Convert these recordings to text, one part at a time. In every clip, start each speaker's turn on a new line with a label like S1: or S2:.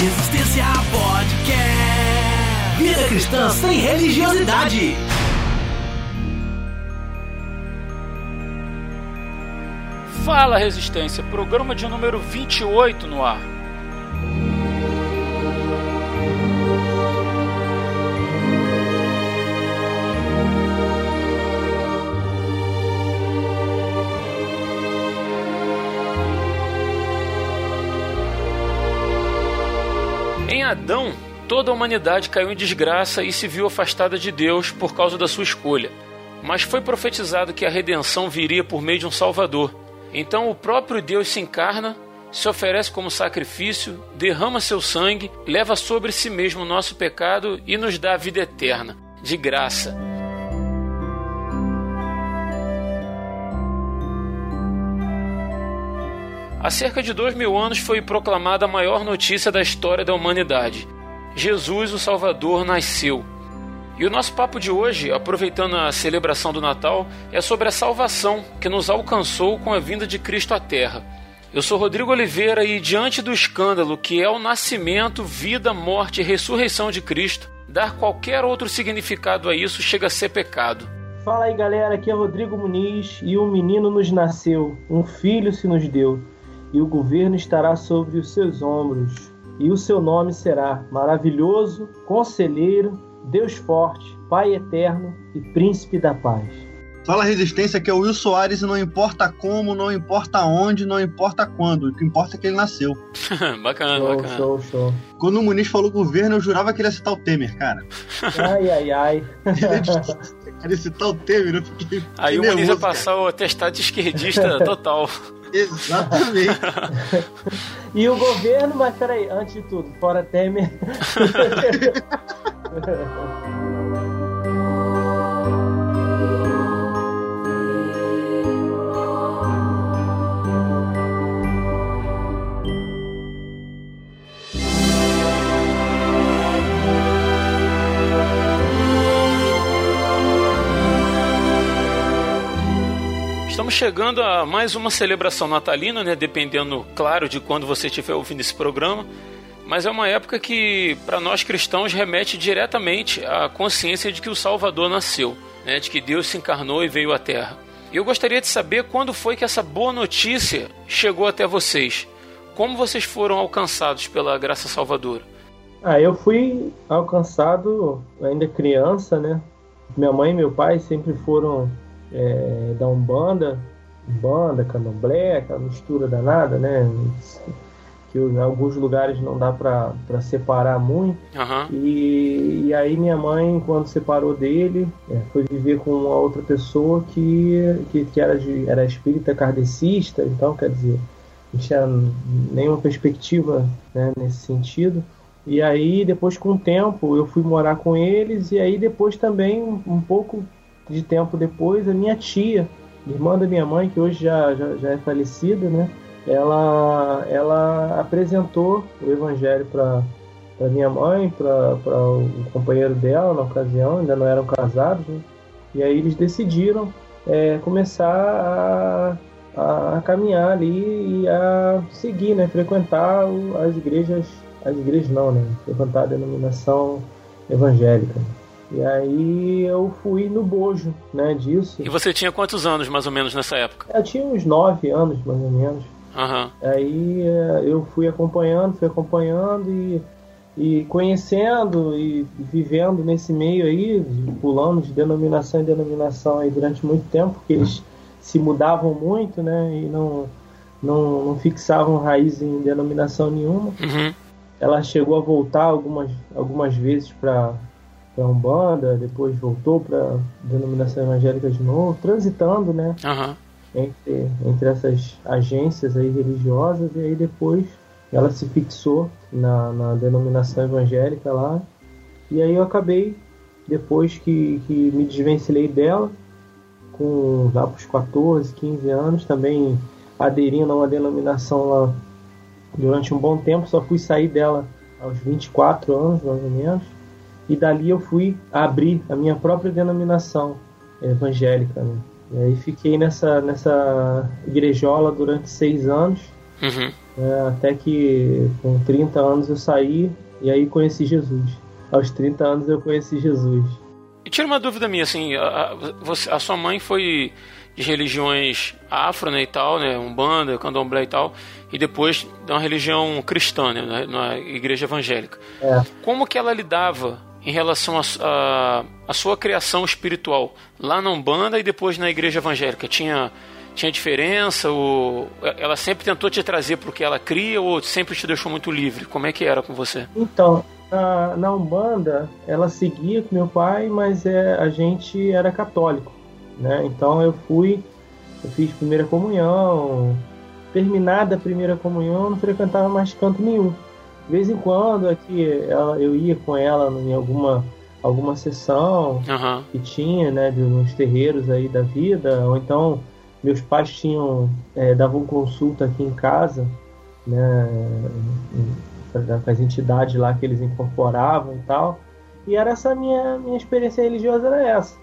S1: Resistência Podcast. Vida cristã sem religiosidade.
S2: Fala Resistência, programa de número 28 no ar. Em Adão, toda a humanidade caiu em desgraça e se viu afastada de Deus por causa da sua escolha. Mas foi profetizado que a redenção viria por meio de um Salvador. Então o próprio Deus se encarna, se oferece como sacrifício, derrama seu sangue, leva sobre si mesmo o nosso pecado e nos dá a vida eterna, de graça. Há cerca de dois mil anos foi proclamada a maior notícia da história da humanidade. Jesus, o Salvador, nasceu. E o nosso papo de hoje, aproveitando a celebração do Natal, é sobre a salvação que nos alcançou com a vinda de Cristo à Terra. Eu sou Rodrigo Oliveira e, diante do escândalo que é o nascimento, vida, morte e ressurreição de Cristo, dar qualquer outro significado a isso chega a ser pecado.
S3: Fala aí galera, aqui é Rodrigo Muniz e um menino nos nasceu, um filho se nos deu e o governo estará sobre os seus ombros. E o seu nome será Maravilhoso, Conselheiro, Deus Forte, Pai Eterno e Príncipe da Paz.
S4: Fala Resistência, que é o Will Soares e não importa como, não importa onde, não importa quando. O que importa é que ele nasceu.
S2: bacana,
S3: show,
S2: bacana.
S3: Show, show.
S4: Quando o Muniz falou governo, eu jurava que ele ia citar o Temer, cara.
S3: Ai, ai, ai.
S4: Ele ia citar o Temer, eu fiquei.
S2: Aí o Muniz ia passar o atestado de esquerdista total.
S4: Exatamente.
S3: e o governo, mas peraí, antes de tudo, fora Temer.
S2: Estamos chegando a mais uma celebração natalina, né? Dependendo, claro, de quando você estiver ouvindo esse programa. Mas é uma época que, para nós cristãos, remete diretamente à consciência de que o Salvador nasceu, né? de que Deus se encarnou e veio à Terra. E eu gostaria de saber quando foi que essa boa notícia chegou até vocês. Como vocês foram alcançados pela graça salvadora?
S3: Ah, eu fui alcançado ainda criança, né? Minha mãe e meu pai sempre foram é, da Umbanda, Umbanda, Candomblé, aquela mistura danada, né? Que em alguns lugares não dá para separar muito.
S2: Uhum.
S3: E, e, aí minha mãe, quando separou dele, é, foi viver com uma outra pessoa que, que, que era, de, era espírita kardecista, então quer dizer, não tinha nenhuma perspectiva né, nesse sentido. E aí, depois, com o tempo, eu fui morar com eles, e aí depois também, um pouco de tempo depois, a minha tia, irmã da minha mãe, que hoje já, já, já é falecida, né? Ela, ela apresentou o evangelho para para minha mãe, para o companheiro dela na ocasião, ainda não eram casados, né? e aí eles decidiram é, começar a, a, caminhar ali e a seguir, né? frequentar as igrejas, as igrejas não, né? frequentar a denominação evangélica. E aí eu fui no bojo, né, disso.
S2: E você tinha quantos anos, mais ou menos, nessa época?
S3: Eu tinha uns nove anos, mais ou menos.
S2: Uhum.
S3: Aí eu fui acompanhando, fui acompanhando e, e conhecendo e vivendo nesse meio aí, pulando de denominação em denominação aí durante muito tempo, porque eles se mudavam muito, né, e não, não, não fixavam raiz em denominação nenhuma.
S2: Uhum.
S3: Ela chegou a voltar algumas, algumas vezes para para Umbanda, depois voltou para denominação evangélica de novo, transitando, né?
S2: Uhum.
S3: Entre, entre essas agências aí religiosas, e aí depois ela se fixou na, na denominação evangélica lá. E aí eu acabei, depois que, que me desvencilhei dela, com lá para os 14, 15 anos, também aderindo a uma denominação lá durante um bom tempo, só fui sair dela aos 24 anos, mais ou menos e dali eu fui abrir a minha própria denominação evangélica. Né? E aí fiquei nessa, nessa igrejola durante seis anos.
S2: Uhum.
S3: É, até que com 30 anos eu saí e aí conheci Jesus. Aos 30 anos eu conheci Jesus.
S2: E tira uma dúvida minha, assim, a, a, você, a sua mãe foi de religiões afro, né, e tal, né, umbanda, candomblé e tal, e depois de uma religião cristã, né, na igreja evangélica.
S3: É.
S2: Como que ela lidava em relação à sua criação espiritual lá na umbanda e depois na igreja evangélica? Tinha tinha diferença? Ou ela sempre tentou te trazer para o que ela cria ou sempre te deixou muito livre? Como é que era com você?
S3: Então, na, na Umbanda, ela seguia com meu pai, mas é, a gente era católico, né? Então eu fui, eu fiz primeira comunhão, terminada a primeira comunhão, não frequentava mais canto nenhum. De vez em quando aqui ela, eu ia com ela em alguma alguma sessão
S2: uhum.
S3: que tinha, né, de uns terreiros aí da vida, ou então meus pais tinham é, davam consulta aqui em casa, né, com as entidades lá que eles incorporavam e tal. E era essa minha minha experiência religiosa era essa.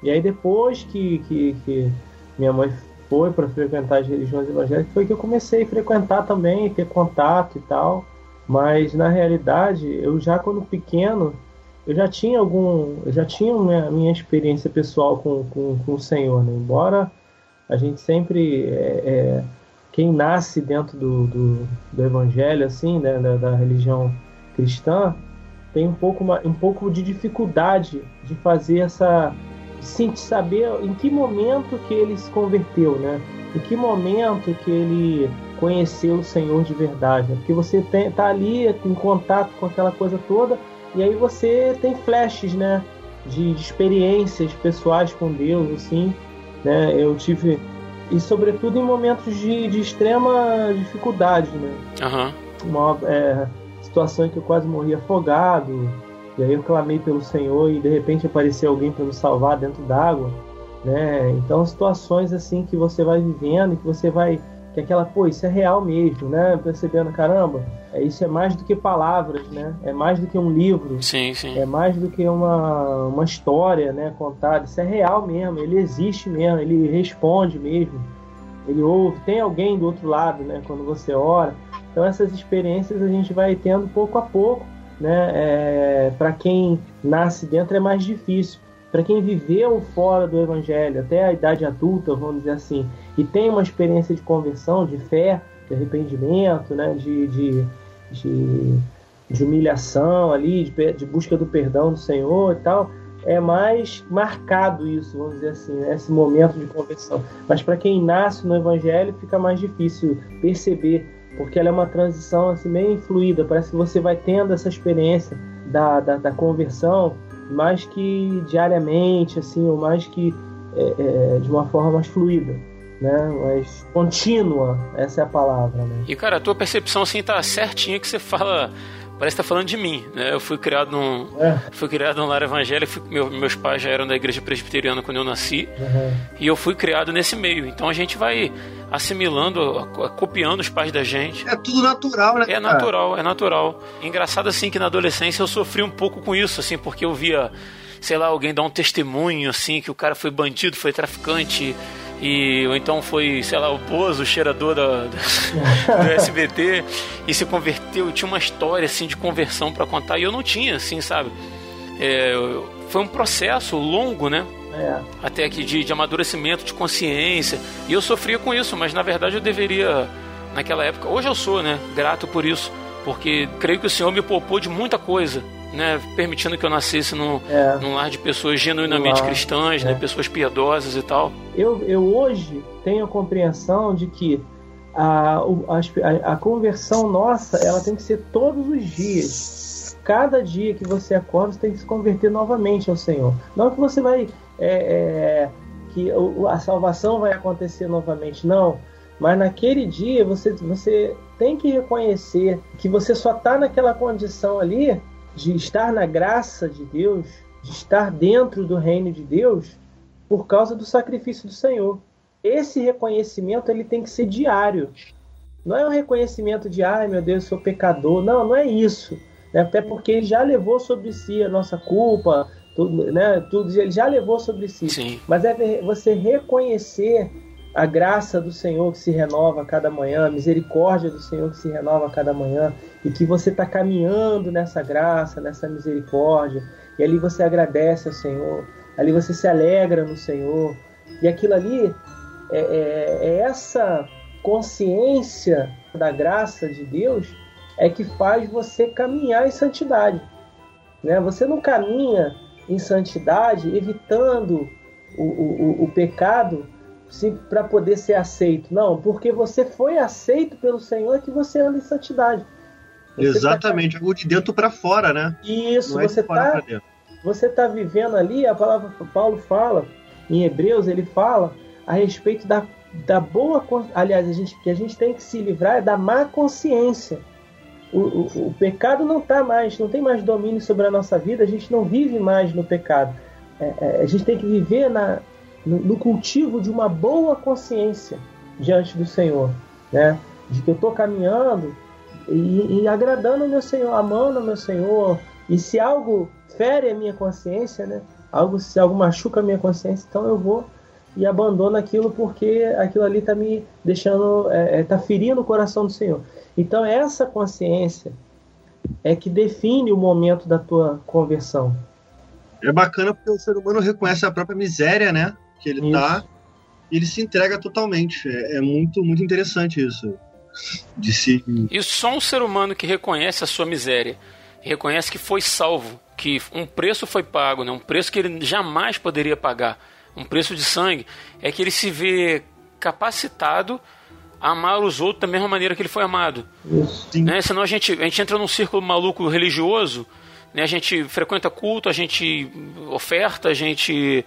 S3: E aí depois que, que, que minha mãe foi para frequentar as religiões evangélicas foi que eu comecei a frequentar também, ter contato e tal. Mas na realidade, eu já quando pequeno, eu já tinha algum, eu já tinha minha, minha experiência pessoal com, com, com o Senhor, né? Embora a gente sempre é, é, quem nasce dentro do, do, do evangelho assim né da, da, religião cristã tem um pouco uma, um pouco de dificuldade de fazer essa de saber em que momento que ele se converteu né em que momento que ele conheceu o Senhor de verdade né? porque você tem, tá ali em contato com aquela coisa toda e aí você tem flashes né de, de experiências pessoais com Deus assim né? Eu tive e sobretudo em momentos de, de extrema dificuldade, né?
S2: Uhum.
S3: Uma é, situação em que eu quase morri afogado e aí eu clamei pelo Senhor e de repente apareceu alguém para me salvar dentro d'água, né? Então situações assim que você vai vivendo e que você vai que aquela, pô, isso é real mesmo, né? Percebendo, caramba, é, isso é mais do que palavras, né? É mais do que um livro.
S2: Sim, sim.
S3: É mais do que uma, uma história, né? Contada. Isso é real mesmo, ele existe mesmo, ele responde mesmo. Ele ouve, tem alguém do outro lado, né? Quando você ora. Então essas experiências a gente vai tendo pouco a pouco, né? É, Para quem nasce dentro é mais difícil. Para quem viveu fora do evangelho, até a idade adulta, vamos dizer assim, e tem uma experiência de conversão, de fé, de arrependimento, né? de, de de, de humilhação ali, de, de, busca do perdão do Senhor e tal, é mais marcado isso, vamos dizer assim, né? esse momento de conversão. Mas para quem nasce no Evangelho fica mais difícil perceber, porque ela é uma transição assim meio fluida, parece que você vai tendo essa experiência da, da, da conversão mais que diariamente, assim, ou mais que é, é, de uma forma mais fluida né? Mas contínua, essa é a palavra, né?
S2: E cara, a tua percepção assim tá certinha que você fala parece que tá falando de mim, né? Eu fui criado num, é. fui criado num lar evangélico, fui, meu, meus pais já eram da igreja presbiteriana quando eu nasci,
S3: uhum.
S2: e eu fui criado nesse meio. Então a gente vai assimilando, copiando os pais da gente.
S4: É tudo natural, né?
S2: É natural, é natural. Engraçado assim que na adolescência eu sofri um pouco com isso, assim, porque eu via, sei lá, alguém dar um testemunho assim que o cara foi bandido, foi traficante e ou então foi, sei lá, o Bozo, o cheirador da, da, do SBT e se converteu, tinha uma história assim de conversão para contar e eu não tinha, assim, sabe? É, foi um processo longo, né?
S3: É.
S2: Até aqui de, de amadurecimento, de consciência. E eu sofria com isso, mas na verdade eu deveria, naquela época, hoje eu sou, né? Grato por isso, porque creio que o Senhor me poupou de muita coisa né, permitindo que eu nascesse no, é. num lar de pessoas genuinamente lar, cristãs, né, é. né, pessoas piedosas e tal.
S3: Eu, eu hoje tenho a compreensão de que a, a, a conversão nossa ela tem que ser todos os dias. Cada dia que você acorda, você tem que se converter novamente ao Senhor. Não que você vai. É, é que a salvação vai acontecer novamente, não. Mas naquele dia você, você tem que reconhecer que você só está naquela condição ali de estar na graça de Deus, de estar dentro do reino de Deus, por causa do sacrifício do Senhor. Esse reconhecimento ele tem que ser diário. Não é um reconhecimento de, ai meu Deus, sou pecador. Não, não é isso. Né? Até porque ele já levou sobre si a nossa culpa, tudo, né? tudo ele já levou sobre si.
S2: Sim.
S3: Mas é você reconhecer a graça do Senhor que se renova a cada manhã, a misericórdia do Senhor que se renova a cada manhã, e que você está caminhando nessa graça, nessa misericórdia, e ali você agradece ao Senhor, ali você se alegra no Senhor, e aquilo ali é, é, é essa consciência da graça de Deus é que faz você caminhar em santidade. Né? Você não caminha em santidade evitando o, o, o pecado para poder ser aceito. Não, porque você foi aceito pelo Senhor que você anda em santidade.
S4: Você tá Exatamente, tá... de dentro para fora, né?
S3: Isso, é você está você tá vivendo ali, a palavra Paulo fala, em Hebreus ele fala a respeito da, da boa, aliás, a gente, que a gente tem que se livrar é da má consciência. O, o, o pecado não tá mais, não tem mais domínio sobre a nossa vida, a gente não vive mais no pecado. É, é, a gente tem que viver na, no, cultivo de uma boa consciência diante do Senhor, né? De que eu estou caminhando e, e, agradando o meu Senhor, amando o meu Senhor. E se algo fere a minha consciência, né? Algo, se algo machuca a minha consciência, então eu vou e abandono aquilo porque aquilo ali está me deixando, está é, é tá ferindo o coração do Senhor. Então essa consciência é que define o momento da tua conversão.
S4: É bacana porque o ser humano reconhece a própria miséria, né? Que ele isso. tá e ele se entrega totalmente. É, é, muito, muito interessante isso. De si.
S2: E só um ser humano que reconhece a sua miséria, reconhece que foi salvo, que um preço foi pago, né? um preço que ele jamais poderia pagar, um preço de sangue, é que ele se vê capacitado a amar os outros da mesma maneira que ele foi amado. Né? Senão a gente, a gente entra num círculo maluco religioso, né? a gente frequenta culto, a gente oferta, a gente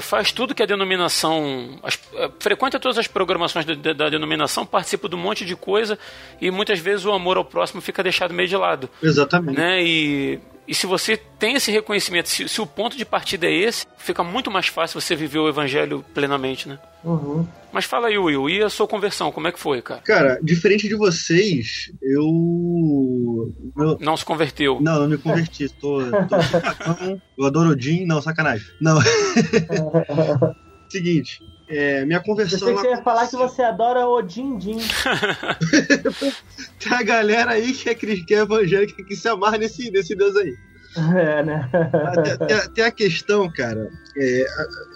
S2: faz tudo que a denominação. As, é, frequenta todas as programações da, da, denominação, participa de um monte de coisa e muitas vezes o amor ao próximo fica deixado meio de lado.
S4: Exatamente.
S2: Né? E e se você tem esse reconhecimento, se, se, o ponto de partida é esse, fica muito mais fácil você viver o evangelho plenamente, né?
S3: Uhum.
S2: Mas fala aí, Will, e a sua conversão, como é que foi, cara?
S4: Cara, diferente de vocês, eu. eu...
S2: Não se converteu.
S4: Não, não me converti. tô, tô... eu adoro Odin. Não, sacanagem. Não. Seguinte, é, minha conversão.
S3: Eu sei que você ia falar que você adora Odin Din.
S4: Tem a galera aí que é, que é evangélica que se amarra nesse, nesse Deus aí.
S3: É, né?
S4: Tem, tem, tem a questão, cara. É,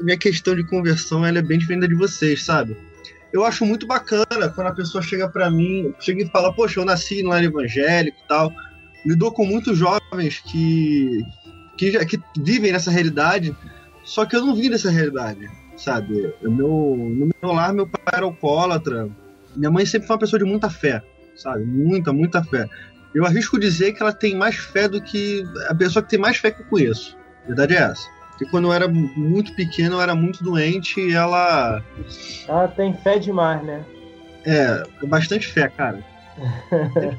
S4: a minha questão de conversão ela é bem diferente da de vocês, sabe? Eu acho muito bacana quando a pessoa chega para mim, chega e fala, poxa, eu nasci no lar evangélico e tal. Lidou com muitos jovens que, que, que vivem nessa realidade, só que eu não vim dessa realidade sabe? Meu, no meu lar, meu pai era alcoólatra. Minha mãe sempre foi uma pessoa de muita fé, sabe? Muita, muita fé. Eu arrisco dizer que ela tem mais fé do que a pessoa que tem mais fé que eu conheço. A verdade é essa. Porque quando eu era muito pequeno, eu era muito doente e ela.
S3: Ela tem fé demais, né?
S4: É, bastante fé, cara.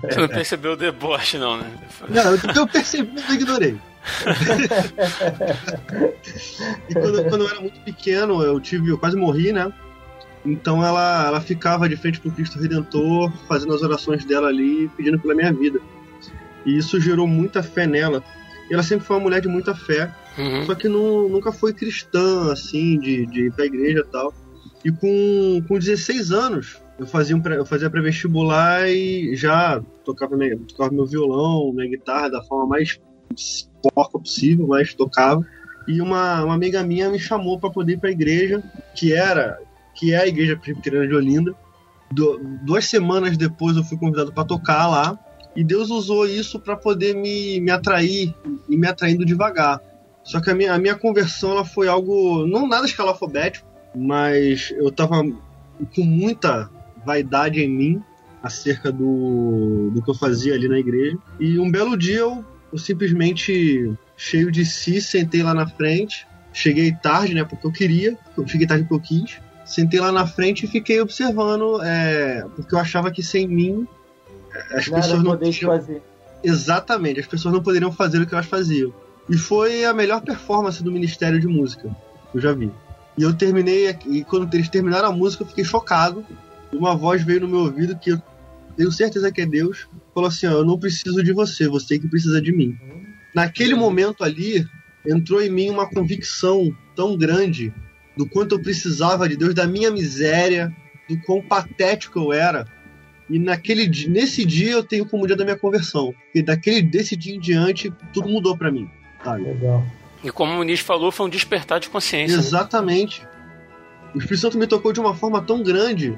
S2: Você não percebeu o deboche, não, né?
S4: Não, eu percebi, eu ignorei. E quando, quando, eu era muito pequeno, eu tive, eu quase morri, né? Então ela, ela ficava de frente pro Cristo Redentor, fazendo as orações dela ali, pedindo pela minha vida. E isso gerou muita fé nela. E ela sempre foi uma mulher de muita fé, uhum. só que não, nunca foi cristã, assim, de, de ir pra igreja e tal. E com, com 16 anos, eu fazia, um, eu fazia pré-vestibular e já tocava, minha, tocava meu violão, minha guitarra da forma mais porca possível, mas tocava. E uma, uma amiga minha me chamou para poder ir para a igreja, que era que é a igreja presbiteriana de Olinda. Do, duas semanas depois eu fui convidado para tocar lá. E Deus usou isso para poder me, me atrair e me atraindo devagar. Só que a minha, a minha conversão ela foi algo, não nada escalafobético, mas eu tava com muita vaidade em mim acerca do, do que eu fazia ali na igreja. E um belo dia eu eu simplesmente, cheio de si, sentei lá na frente. Cheguei tarde, né? Porque eu queria. Eu cheguei tarde porque eu quis. Sentei lá na frente e fiquei observando, é, porque eu achava que sem mim as Nada pessoas não
S3: tinham... fazer.
S4: Exatamente, as pessoas não poderiam fazer o que elas faziam. E foi a melhor performance do Ministério de Música que eu já vi. E eu terminei, e quando eles terminaram a música, eu fiquei chocado. Uma voz veio no meu ouvido que eu tenho certeza que é Deus, falou assim: ó, eu não preciso de você, você que precisa de mim. Naquele momento ali, entrou em mim uma convicção tão grande do quanto eu precisava de Deus, da minha miséria, do quão patético eu era. E naquele nesse dia eu tenho como dia da minha conversão. E daquele desse dia em diante tudo mudou para mim. Sabe?
S3: Legal.
S2: E como o Muniz falou, foi um despertar de consciência.
S4: Né? Exatamente. Né? O Espírito Santo me tocou de uma forma tão grande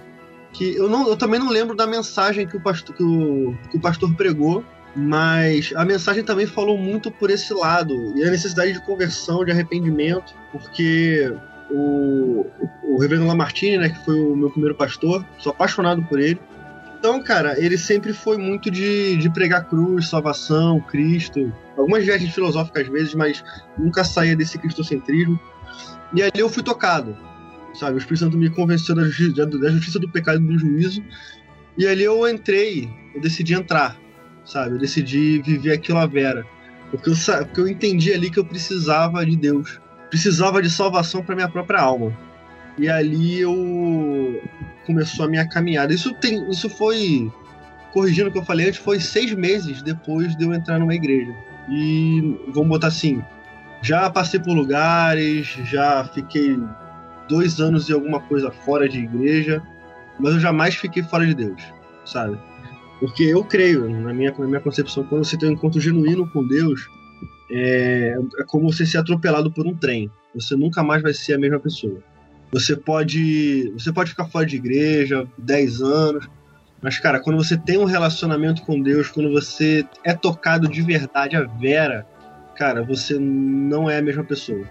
S4: que eu, não, eu também não lembro da mensagem que o pastor, que o, que o pastor pregou, mas a mensagem também falou muito por esse lado e a necessidade de conversão, de arrependimento, porque o, o Reverendo Lamartine, né, que foi o meu primeiro pastor, sou apaixonado por ele. Então, cara, ele sempre foi muito de, de pregar cruz, salvação, Cristo, algumas viagens filosóficas às vezes, mas nunca saía desse cristocentrismo. E ali eu fui tocado, sabe? O Espírito Santo me convenceu da, justi da justiça do pecado e do juízo. E ali eu entrei, eu decidi entrar, sabe? Eu decidi viver aquilo a vera. Porque eu, porque eu entendi ali que eu precisava de Deus. Precisava de salvação para minha própria alma. E ali eu começou a minha caminhada. Isso tem, isso foi corrigindo o que eu falei antes, foi seis meses depois de eu entrar numa igreja. E vamos botar assim, já passei por lugares, já fiquei dois anos e alguma coisa fora de igreja, mas eu jamais fiquei fora de Deus, sabe? Porque eu creio, na minha, na minha concepção, quando você tem um encontro genuíno com Deus, é, é como você ser atropelado por um trem. Você nunca mais vai ser a mesma pessoa. Você pode, você pode ficar fora de igreja 10 anos, mas, cara, quando você tem um relacionamento com Deus, quando você é tocado de verdade a vera, cara, você não é a mesma pessoa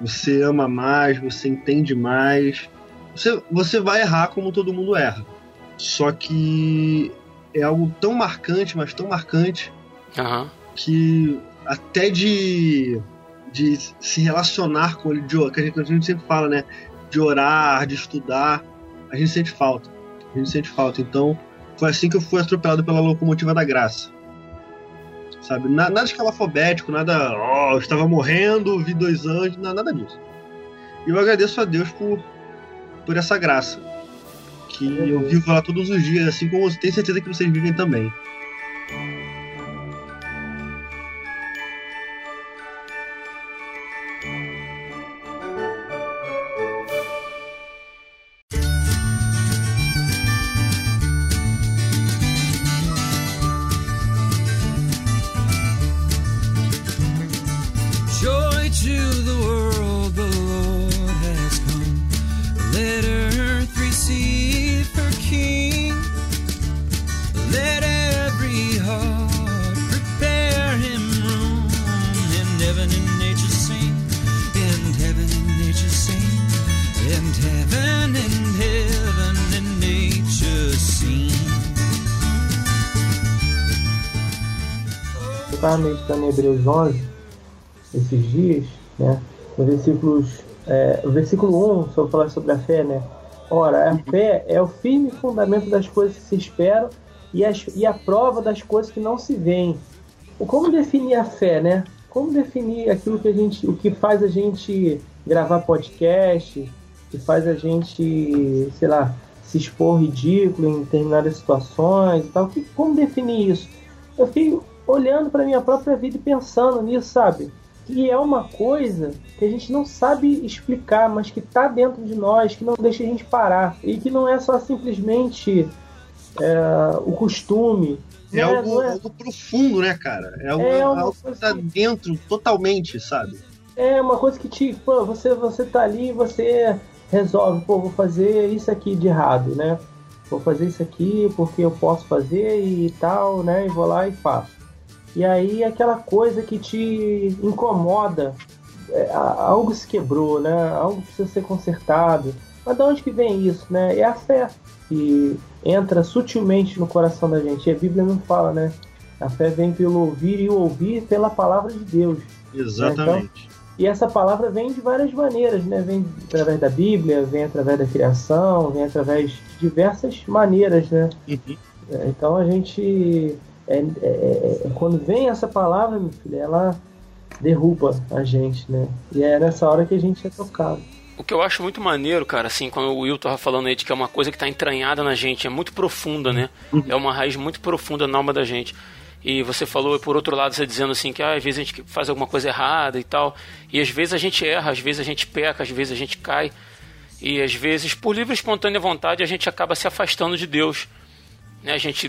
S4: você ama mais, você entende mais. Você, você vai errar como todo mundo erra. Só que é algo tão marcante, mas tão marcante,
S2: uhum.
S4: que até de, de se relacionar com ele, de, que a gente, a gente sempre fala, né? De orar, de estudar, a gente sente falta. A gente sente falta. Então, foi assim que eu fui atropelado pela locomotiva da graça sabe? Nada, escalafobético, nada, ó, oh, estava morrendo, vi dois anjos, nada disso. E eu agradeço a Deus por, por essa graça, que eu vivo lá todos os dias, assim como eu tenho certeza que vocês vivem também.
S3: joy to the
S5: world, the Lord has come. Let earth receive her King. Let every heart prepare him room. And heaven and nature sing, and heaven and nature sing, and heaven and heaven and nature sing.
S3: Está no Hebreus 11, esses dias, né? No versículos, é, o versículo 1, sobre falar sobre a fé, né? Ora, a fé é o firme fundamento das coisas que se esperam e, as, e a prova das coisas que não se veem. Como definir a fé, né? Como definir aquilo que a gente, o que faz a gente gravar podcast, que faz a gente, sei lá, se expor ridículo em determinadas situações e tal. Que, como definir isso? Eu fiquei olhando para minha própria vida e pensando nisso, sabe? Que é uma coisa que a gente não sabe explicar, mas que está dentro de nós, que não deixa a gente parar. E que não é só simplesmente é, o costume.
S4: É, né? algo, é... algo, profundo, né, cara? É algo, é algo que está dentro totalmente, sabe?
S3: É uma coisa que te. Pô, você, você tá ali e você resolve, pô, vou fazer isso aqui de errado, né? Vou fazer isso aqui porque eu posso fazer e tal, né? E vou lá e faço. E aí aquela coisa que te incomoda, é, algo se quebrou, né? Algo precisa ser consertado. Mas de onde que vem isso, né? É a fé que entra sutilmente no coração da gente. E a Bíblia não fala, né? A fé vem pelo ouvir e o ouvir pela palavra de Deus.
S4: Exatamente. Né?
S3: Então, e essa palavra vem de várias maneiras, né? Vem através da Bíblia, vem através da criação, vem através de diversas maneiras, né? Uhum. É, então a gente é, é, é, é, quando vem essa palavra, meu filho, ela derruba a gente, né? E é nessa hora que a gente é tocado.
S2: O que eu acho muito maneiro, cara, assim, quando o Will tava falando aí de que é uma coisa que tá entranhada na gente, é muito profunda, né? Uhum. É uma raiz muito profunda na alma da gente. E você falou, por outro lado, você dizendo assim que ah, às vezes a gente faz alguma coisa errada e tal. E às vezes a gente erra, às vezes a gente peca, às vezes a gente cai. E às vezes, por livre e espontânea vontade, a gente acaba se afastando de Deus. Né? A gente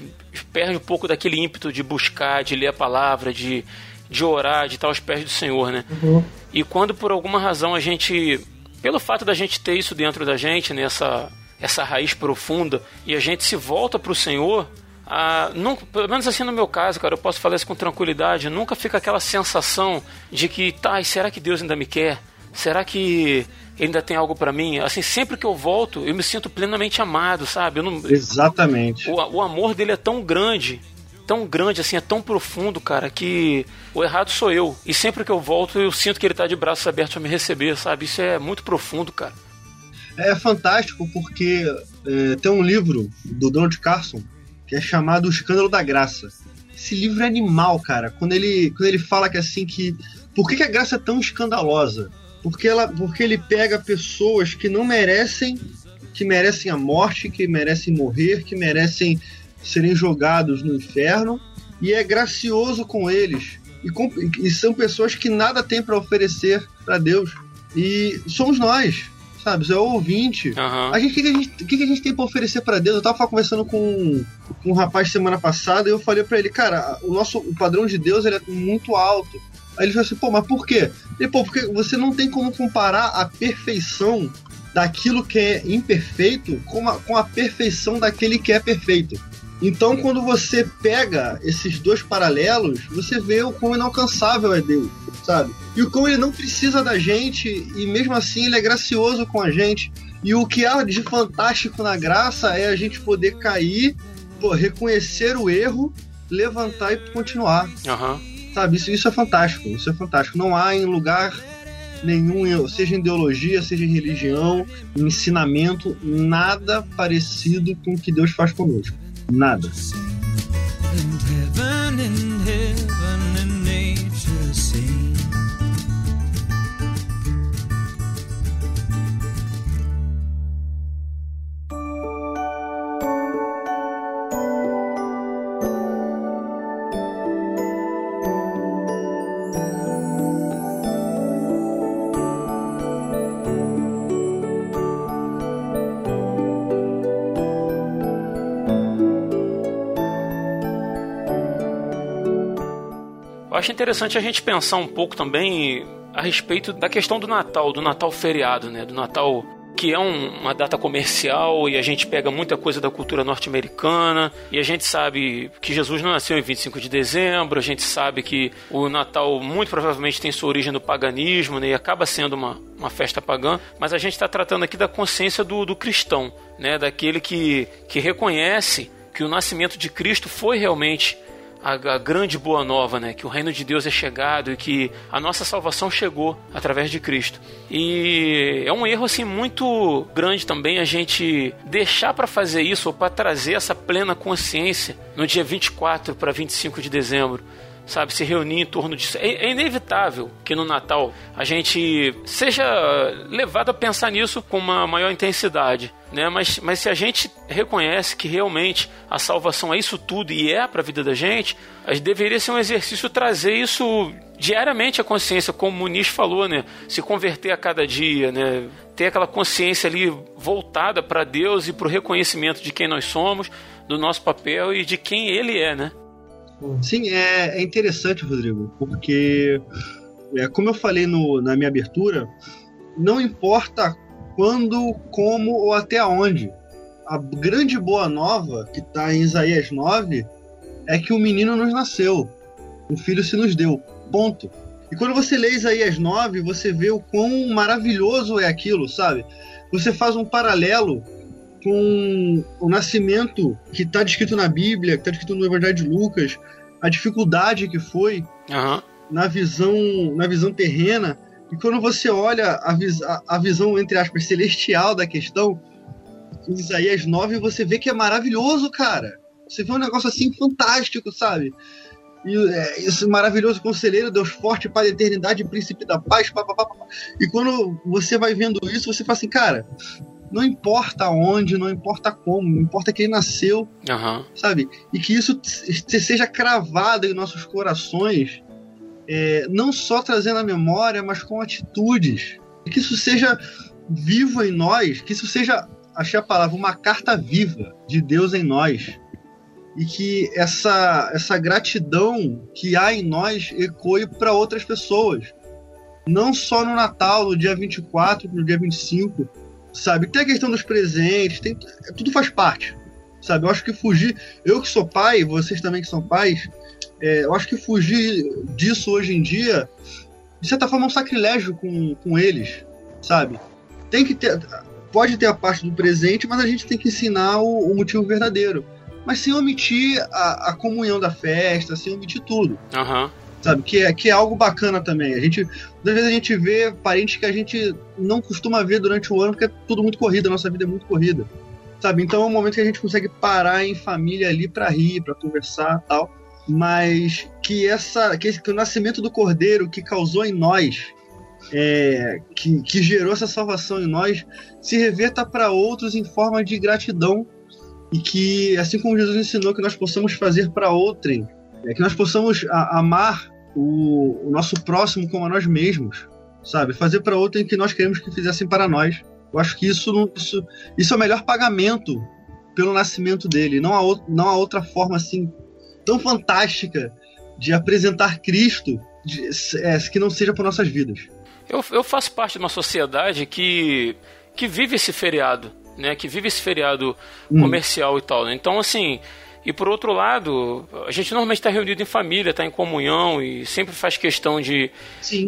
S2: perde um pouco daquele ímpeto de buscar, de ler a palavra, de, de orar, de estar aos pés do Senhor, né? Uhum. E quando por alguma razão a gente, pelo fato da gente ter isso dentro da gente, nessa né, essa raiz profunda, e a gente se volta para o Senhor, ah, nunca, pelo menos assim no meu caso, cara, eu posso falar isso com tranquilidade. Nunca fica aquela sensação de que, tá, será que Deus ainda me quer? Será que ele ainda tem algo para mim? Assim, sempre que eu volto, eu me sinto plenamente amado, sabe? Não,
S4: Exatamente.
S2: O, o amor dele é tão grande, tão grande, assim, é tão profundo, cara, que o errado sou eu. E sempre que eu volto, eu sinto que ele tá de braços abertos a me receber, sabe? Isso é muito profundo, cara.
S4: É fantástico porque é, tem um livro do Donald Carson que é chamado O Escândalo da Graça. Esse livro é animal, cara. Quando ele, quando ele fala que assim que. Por que, que a graça é tão escandalosa? Porque, ela, porque ele pega pessoas que não merecem, que merecem a morte, que merecem morrer, que merecem serem jogados no inferno, e é gracioso com eles. E, com, e são pessoas que nada têm para oferecer para Deus. E somos nós sabe? Você é o ouvinte. Uhum. A gente, o que, que, a gente, que, que a gente tem pra oferecer para Deus? Eu tava conversando com, com um rapaz semana passada e eu falei para ele, cara, o nosso o padrão de Deus ele é muito alto. Aí ele falou assim, pô, mas por quê? Ele, pô, porque você não tem como comparar a perfeição daquilo que é imperfeito com a, com a perfeição daquele que é perfeito. Então, quando você pega esses dois paralelos, você vê o quão inalcançável é Deus, sabe? E o quão ele não precisa da gente, e mesmo assim ele é gracioso com a gente. E o que há de fantástico na graça é a gente poder cair, pô, reconhecer o erro, levantar e continuar.
S2: Uhum.
S4: Sabe? Isso, isso é fantástico, isso é fantástico. Não há em lugar nenhum, seja em ideologia, seja em religião, em ensinamento, nada parecido com o que Deus faz conosco. Nada.
S2: Acho interessante a gente pensar um pouco também a respeito da questão do Natal, do Natal feriado, né? Do Natal que é um, uma data comercial e a gente pega muita coisa da cultura norte-americana e a gente sabe que Jesus não nasceu em 25 de dezembro, a gente sabe que o Natal muito provavelmente tem sua origem no paganismo né, e acaba sendo uma, uma festa pagã, mas a gente está tratando aqui da consciência do, do cristão, né, daquele que, que reconhece que o nascimento de Cristo foi realmente a, a, grande boa nova, né? Que o reino de Deus é chegado e que a nossa salvação chegou através de Cristo. E é um erro assim muito grande também a gente deixar para fazer isso ou para trazer essa plena consciência no dia 24 para 25 de dezembro sabe, se reunir em torno disso. É, é, inevitável que no Natal a gente seja levado a pensar nisso com uma maior intensidade. Né? Mas, mas se a gente reconhece que realmente a salvação é isso tudo e é para a vida da gente, deveria ser um exercício trazer isso diariamente à consciência, como o Muniz falou, né? Se converter a cada dia, né? Ter aquela consciência ali voltada para Deus e para o reconhecimento de quem nós somos, do nosso papel e de quem Ele é, né?
S4: Sim, é, é interessante, Rodrigo, porque, é, como eu falei no, na minha abertura, não importa quando, como ou até onde. A grande boa nova que está em Isaías 9 é que o menino nos nasceu, o filho se nos deu. Ponto. E quando você lê Isaías 9, você vê o quão maravilhoso é aquilo, sabe? Você faz um paralelo com o nascimento que está descrito na Bíblia, que está descrito no Evangelho de Lucas, a dificuldade que foi
S2: uhum.
S4: na visão na visão terrena e quando você olha a, vis a, a, visão entre aspas celestial da questão em Isaías 9 você vê que é maravilhoso cara. Você vê um negócio assim fantástico sabe? E é, esse maravilhoso conselheiro Deus forte para a eternidade príncipe da paz pá, pá, pá, e quando você vai vendo isso você fala assim cara não importa onde, não importa como, não importa quem nasceu,
S2: Aham.
S4: sabe? E que isso seja cravado em nossos corações, é, não só trazendo a memória, mas com atitudes. Que isso seja vivo em nós, que isso seja, achei a palavra, uma carta viva de Deus em nós. E que essa, essa gratidão que há em nós ecoe para outras pessoas. Não só no Natal, no dia 24, no dia 25, sabe? Tem a questão dos presentes, tem, tudo faz parte, sabe? Eu acho que fugir, eu que sou pai, vocês também que são pais, é, eu acho que fugir disso hoje em dia, de certa forma, é um sacrilégio com, com eles, sabe? Tem que ter, pode ter a parte do presente, mas a gente tem que ensinar o, o motivo verdadeiro, mas sem omitir a, a comunhão da festa, sem omitir tudo
S2: Aham.
S4: Sabe? Que é, que é algo bacana também. A gente, às vezes a gente vê parentes que a gente não costuma ver durante o ano, porque é tudo muito corrida, a nossa vida é muito corrida, sabe? Então é um momento que a gente consegue parar em família ali para rir, para conversar, tal. Mas que essa, que, esse- que o nascimento do Cordeiro que causou em nós, é, que, que gerou essa salvação em nós, se reverta para outros em forma de gratidão e que, assim como Jesus ensinou, que nós possamos fazer para outrem é que nós possamos a- amar o, o nosso próximo como a nós mesmos, sabe? Fazer para outro em que nós queremos que fizessem para nós. Eu acho que isso, isso, isso é o melhor pagamento pelo nascimento dele. Não há, ou- não há outra forma assim tão fantástica de apresentar Cristo de- é, que não seja por nossas vidas.
S2: Eu, eu faço parte de uma sociedade que, que vive esse feriado, né? Que vive esse feriado
S4: Hum.
S2: comercial e tal, né? Então, assim... E por outro lado, a gente normalmente está reunido em família, está em comunhão e sempre faz questão de,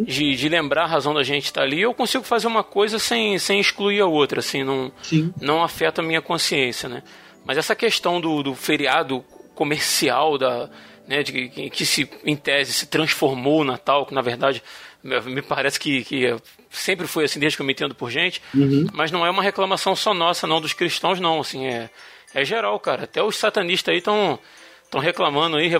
S2: de, de lembrar a razão da gente estar ali. Eu consigo fazer uma coisa sem, sem excluir a outra, assim, não,
S4: sim.
S2: não afeta a minha consciência, né? Mas essa questão do, do feriado comercial, da, né, de, que, se, em tese, se transformou o Natal, que na verdade me me parece que, que sempre foi assim, desde que eu me entendo por gente,
S4: Uhum.
S2: mas não é uma reclamação só nossa, não, dos cristãos, não, assim, é, é geral, cara. Até os satanistas aí estão estão reclamando aí,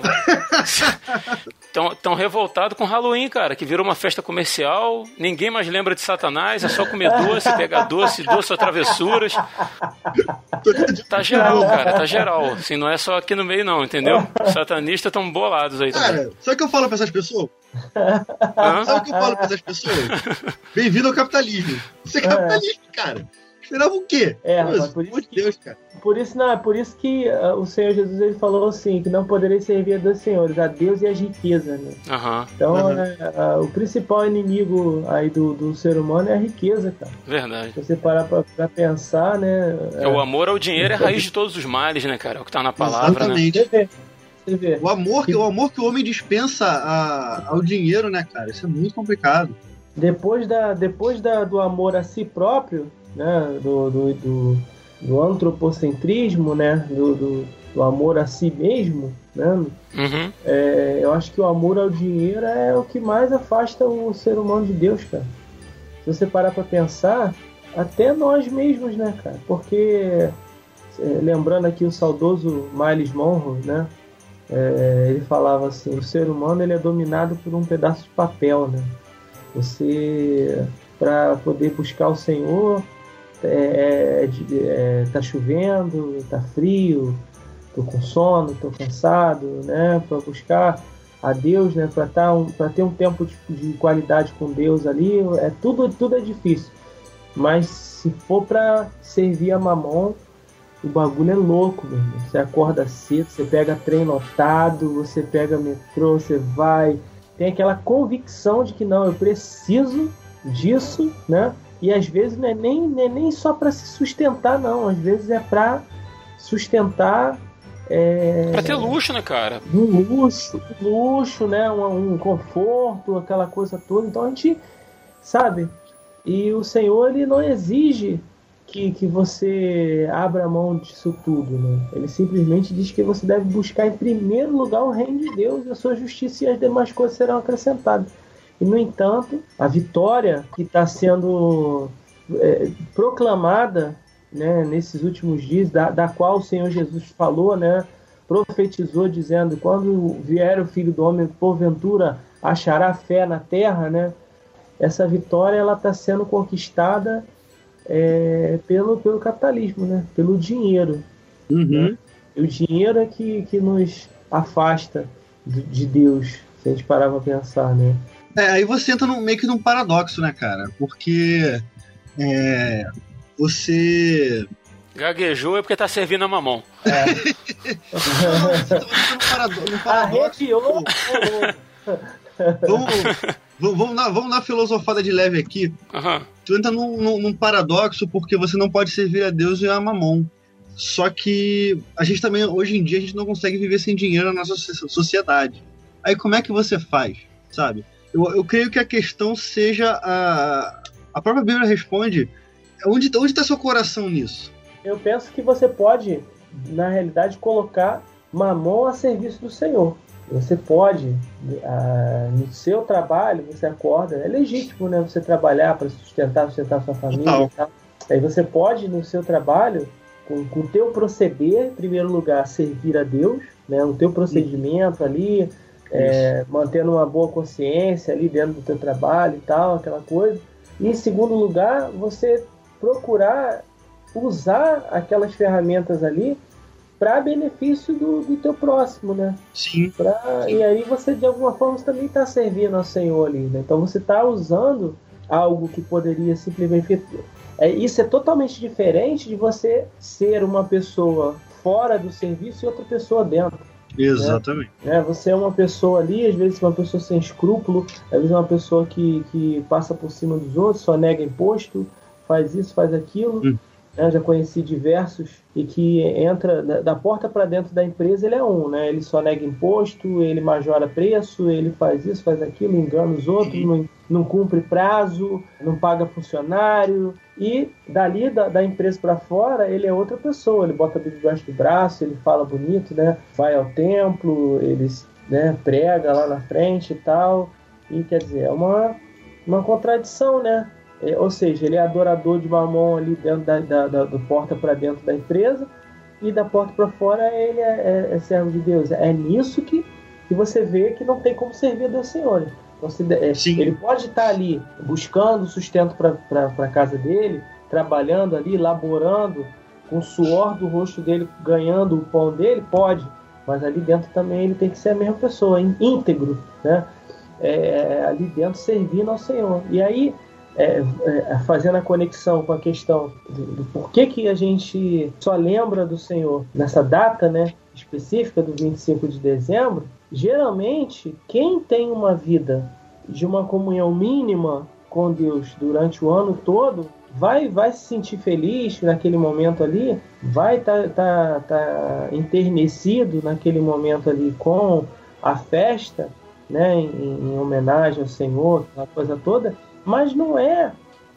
S2: estão revoltados com Halloween, cara, que virou uma festa comercial, ninguém mais lembra de Satanás, é só comer doce, pegar doce, doce ou travessuras. Tá geral, cara, tá geral. Assim, não é só aqui no meio, não, entendeu? Os satanistas estão bolados aí também.
S4: Cara, sabe o que eu falo para essas pessoas?
S2: Hã?
S4: Sabe o que eu falo para essas pessoas? Bem-vindo ao capitalismo. Isso é capitalismo, cara. Esperava o quê?
S3: É, mas por isso que-
S4: Deus, cara.
S3: Por isso, não, é por isso que ah, o Senhor Jesus ele falou assim, que não poderia servir a dois senhores, a Deus e as riquezas, né? Então,
S4: Uhum.
S3: é, ah, o principal inimigo aí do, do ser humano é a riqueza, cara.
S2: verdade.
S3: Se você parar pra, pra pensar, né?
S2: É, o amor ao dinheiro é a raiz de todos os males, né, cara? É o que tá na palavra, né?
S4: Exatamente.
S3: Vê.
S4: O amor, que, o amor que o homem dispensa a- ao dinheiro, né, cara? Isso é muito complicado.
S3: Depois, da, depois da, do amor a si próprio, né? Do, do, do, do antropocentrismo, né? Do, do, do amor a si mesmo, né?
S2: Uhum,
S3: É, eu acho que o amor ao dinheiro é o que mais afasta o ser humano de Deus, cara. Se você parar pra pensar, até nós mesmos, né, cara? Porque, é, lembrando aqui o saudoso Miles Monroe, né? É, ele falava assim: o ser humano ele é dominado por um pedaço de papel, né? Você, para poder buscar o Senhor, é, é, é, tá chovendo, tá frio, tô com sono, tô cansado, né? Para buscar a Deus, né? Para tá um, ter um tempo de, de qualidade com Deus ali, é tudo tudo é difícil. Mas se for para servir a Mamon, o bagulho é louco, meu irmão. Você acorda cedo, você pega trem lotado, você pega metrô, você vai, tem aquela convicção de que não, eu preciso disso, né? E às vezes não é nem, não é nem só para se sustentar, não. Às vezes é para sustentar é,
S2: Pra ter luxo, né, cara?
S3: um luxo, um luxo, né? Um, um conforto, aquela coisa toda. Então a gente sabe. E o Senhor ele não exige que, que você abra mão disso tudo, né? Ele simplesmente diz que você deve buscar em primeiro lugar o reino de Deus e a sua justiça e as demais coisas serão acrescentadas. E no entanto, a vitória que está sendo é, proclamada né, nesses últimos dias, da, da qual o Senhor Jesus falou, né, profetizou dizendo: quando vier o Filho do Homem, porventura achará fé na terra, né? Essa vitória ela está sendo conquistada é, pelo, pelo capitalismo, né? pelo dinheiro.
S4: Uhum.
S3: Né? E o dinheiro é que, que nos afasta de, de Deus, se a gente parar pra pensar, né?
S4: É, aí você entra num, meio que num paradoxo, né, cara? Porque é, você.
S2: Gaguejou é porque tá servindo a mamão.
S3: É.
S4: você tá num parado- num paradoxo.
S3: Arrepiou,
S4: Vamos, vamos, vamos, na, vamos na filosofada de leve aqui.
S2: Aham.
S4: Tu entra num, num- num paradoxo porque você não pode servir a Deus e a mamon. Só que a gente também, hoje em dia, a gente não consegue viver sem dinheiro na nossa so- sociedade. Aí como é que você faz, sabe? Eu, eu creio que a questão seja a... A própria Bíblia responde onde onde está seu coração nisso?
S3: Eu penso que você pode, na realidade, colocar mamão a serviço do Senhor. Você pode, ah, no seu trabalho, você acorda, é legítimo, né? Você trabalhar para sustentar, sustentar sua família e tal. Aí você pode, no seu trabalho, com com o teu proceder, em primeiro lugar, servir a Deus, né? O teu procedimento ali, é, mantendo uma boa consciência ali dentro do teu trabalho e tal, aquela coisa. E em segundo lugar, você procurar usar aquelas ferramentas ali para benefício do, do teu próximo, né?
S4: Sim.
S3: Pra, e aí você de alguma forma também está servindo ao Senhor ali, né? Então você está usando algo que poderia simplesmente é, isso é totalmente diferente de você ser uma pessoa fora do serviço e outra pessoa dentro.
S4: Exatamente.
S3: Né? Você é uma pessoa ali, às vezes uma pessoa sem escrúpulo, às vezes uma pessoa que, que passa por cima dos outros, só nega imposto, faz isso, faz aquilo.
S4: Hum.
S3: né? Já conheci diversos e que entra da, da porta para dentro da empresa, ele é um, né? Ele só nega imposto, ele majora preço, ele faz isso, faz aquilo, engana os outros,
S4: Sim.
S3: não, não cumpre prazo, não paga funcionário. E dali da, da empresa para fora, ele é outra pessoa. Ele bota a Bíblia debaixo do braço, ele fala bonito, né? Vai ao templo, ele né, prega lá na frente e tal. E quer dizer, é uma, uma contradição, né? É, ou seja, ele é adorador de mamon ali dentro da, da, da- do porta para dentro da empresa e da porta para fora ele é, é- é servo de Deus. É nisso que, que você vê que não tem como servir a Deus De- é,
S4: Sim.
S3: ele pode estar ali buscando sustento para a casa dele, trabalhando ali, laborando, com o suor do rosto dele, ganhando o pão dele, pode. Mas ali dentro também ele tem que ser a mesma pessoa, íntegro, né? É, ali dentro servindo ao Senhor. E aí, é, é, fazendo a conexão com a questão do, do porquê que a gente só lembra do Senhor nessa data, né, específica do 25 de dezembro, geralmente quem tem uma vida de uma comunhão mínima com Deus durante o ano todo vai vai se sentir feliz naquele momento ali, vai estar tá, tá, tá enternecido naquele momento ali com a festa, né, em, em homenagem ao Senhor, aquela coisa toda, mas não é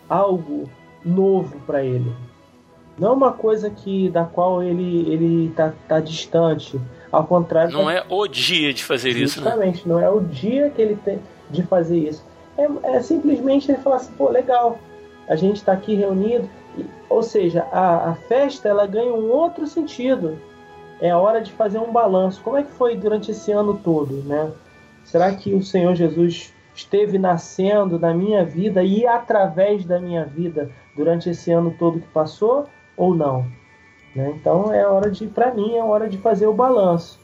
S3: algo novo para ele. Não é uma coisa que da qual ele ele tá, tá distante. Ao contrário,
S2: Não é o dia de fazer isso, né?
S3: Justamente, não é o dia que ele tem de fazer isso. É, é simplesmente ele falar assim, pô, legal, a gente está aqui reunido. E- ou seja, a, a festa ela ganha um outro sentido. É a hora de fazer um balanço. Como é que foi durante esse ano todo, né? Será que o Senhor Jesus esteve nascendo na minha vida e através da minha vida durante esse ano todo que passou ou não? Né? Então é hora de, para mim, é hora de fazer o balanço.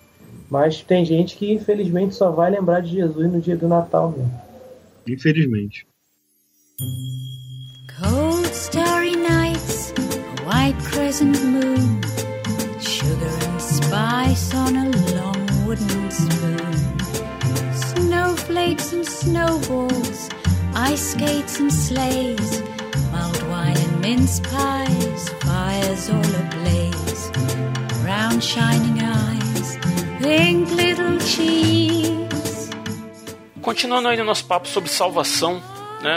S3: Mas tem gente que infelizmente só vai lembrar de Jesus no dia do Natal mesmo.
S4: Infelizmente.
S6: Cold starry nights, a white crescent moon, sugar and spice on a long wooden spoon, snowflakes and snowballs, ice skates and sleighs, mince pies, fires all ablaze, round shining eyes, pink little cheeks.
S2: Continuando aí no nosso papo sobre salvação, né,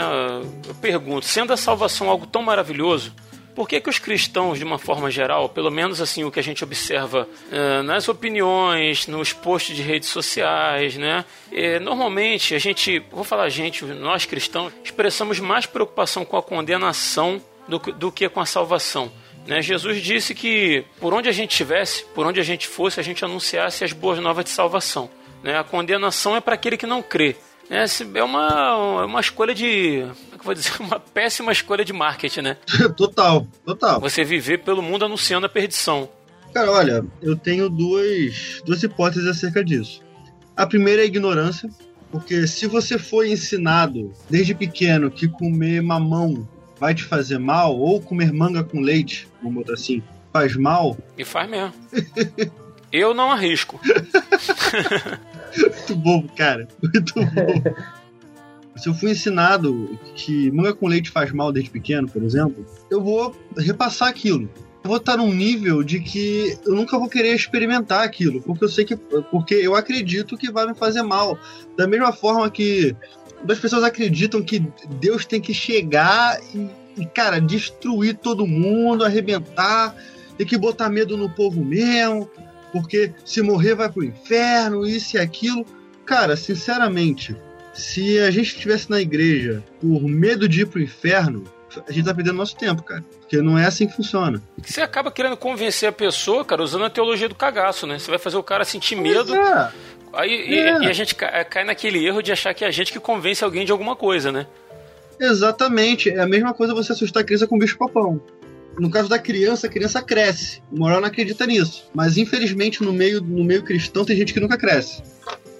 S2: eu pergunto, sendo a salvação algo tão maravilhoso, por que, que os cristãos, de uma forma geral, pelo menos assim o que a gente observa eh, nas opiniões, nos posts de redes sociais, né, eh, normalmente a gente, vou falar a gente, nós cristãos, expressamos mais preocupação com a condenação do, que- do que com a salvação. Né? Jesus disse que por onde a gente estivesse, por onde a gente fosse, a gente anunciasse as boas novas de salvação. Né? A condenação é para aquele que não crê. É, se- é uma, uma escolha de. Como é que eu vou dizer? Uma péssima escolha de marketing, né?
S4: total, total.
S2: Você viver pelo mundo anunciando a perdição.
S4: Cara, olha, eu tenho duas, duas hipóteses acerca disso. A primeira é a ignorância, porque se você foi ensinado desde pequeno que comer mamão vai te fazer mal, ou comer manga com leite, vamos botar assim, faz mal,
S2: E faz mesmo. Eu não arrisco.
S4: muito bobo, cara. Muito bobo. Se eu fui ensinado que manga com leite faz mal desde pequeno, por exemplo, eu vou repassar aquilo. Eu vou estar num nível de que eu nunca vou querer experimentar aquilo, porque eu sei que. Porque eu acredito que vai me fazer mal. Da mesma forma que as pessoas acreditam que Deus tem que chegar e, e, cara, destruir todo mundo, arrebentar, tem que botar medo no povo mesmo, porque se morrer vai pro inferno, isso e aquilo. Cara, sinceramente, se a gente estivesse na igreja por medo de ir pro inferno, a gente tá perdendo nosso tempo, cara. Porque não é assim que funciona.
S2: Você acaba querendo convencer a pessoa, cara, usando a teologia do cagaço, né? Você vai fazer o cara sentir medo.
S4: É.
S2: Aí, e,
S4: É.
S2: e a gente ca- cai naquele erro de achar que é a gente que convence alguém de alguma coisa, né?
S4: Exatamente. É a mesma coisa você assustar a criança com bicho papão. No caso da criança, a criança cresce. O moral não acredita nisso. Mas infelizmente no meio, no meio cristão tem gente que nunca cresce.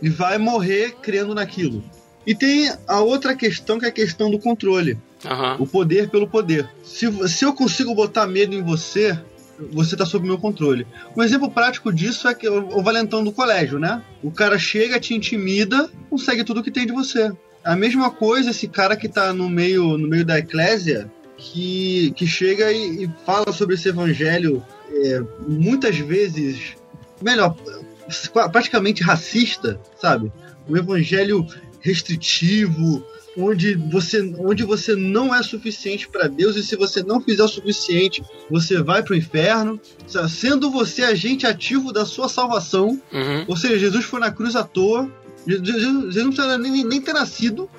S4: E vai morrer crendo naquilo. E tem a outra questão que é a questão do controle.
S2: Aham.
S4: O poder pelo poder. Se, se eu consigo botar medo em você, você tá sob meu controle. Um exemplo prático disso é que o, o valentão do colégio, né? O cara chega, te intimida, consegue tudo que tem de você. A mesma coisa esse cara que tá no meio, no meio da eclésia, que, que chega e, e fala sobre esse evangelho é, muitas vezes, melhor, praticamente racista, sabe? Um evangelho restritivo, onde você, onde você não é suficiente para Deus e se você não fizer o suficiente, você vai para o inferno, sendo você agente ativo da sua salvação.
S2: Uhum.
S4: Ou seja, Jesus foi na cruz à toa. Je- Je- Jesus Jesus não precisa nem, nem ter nascido,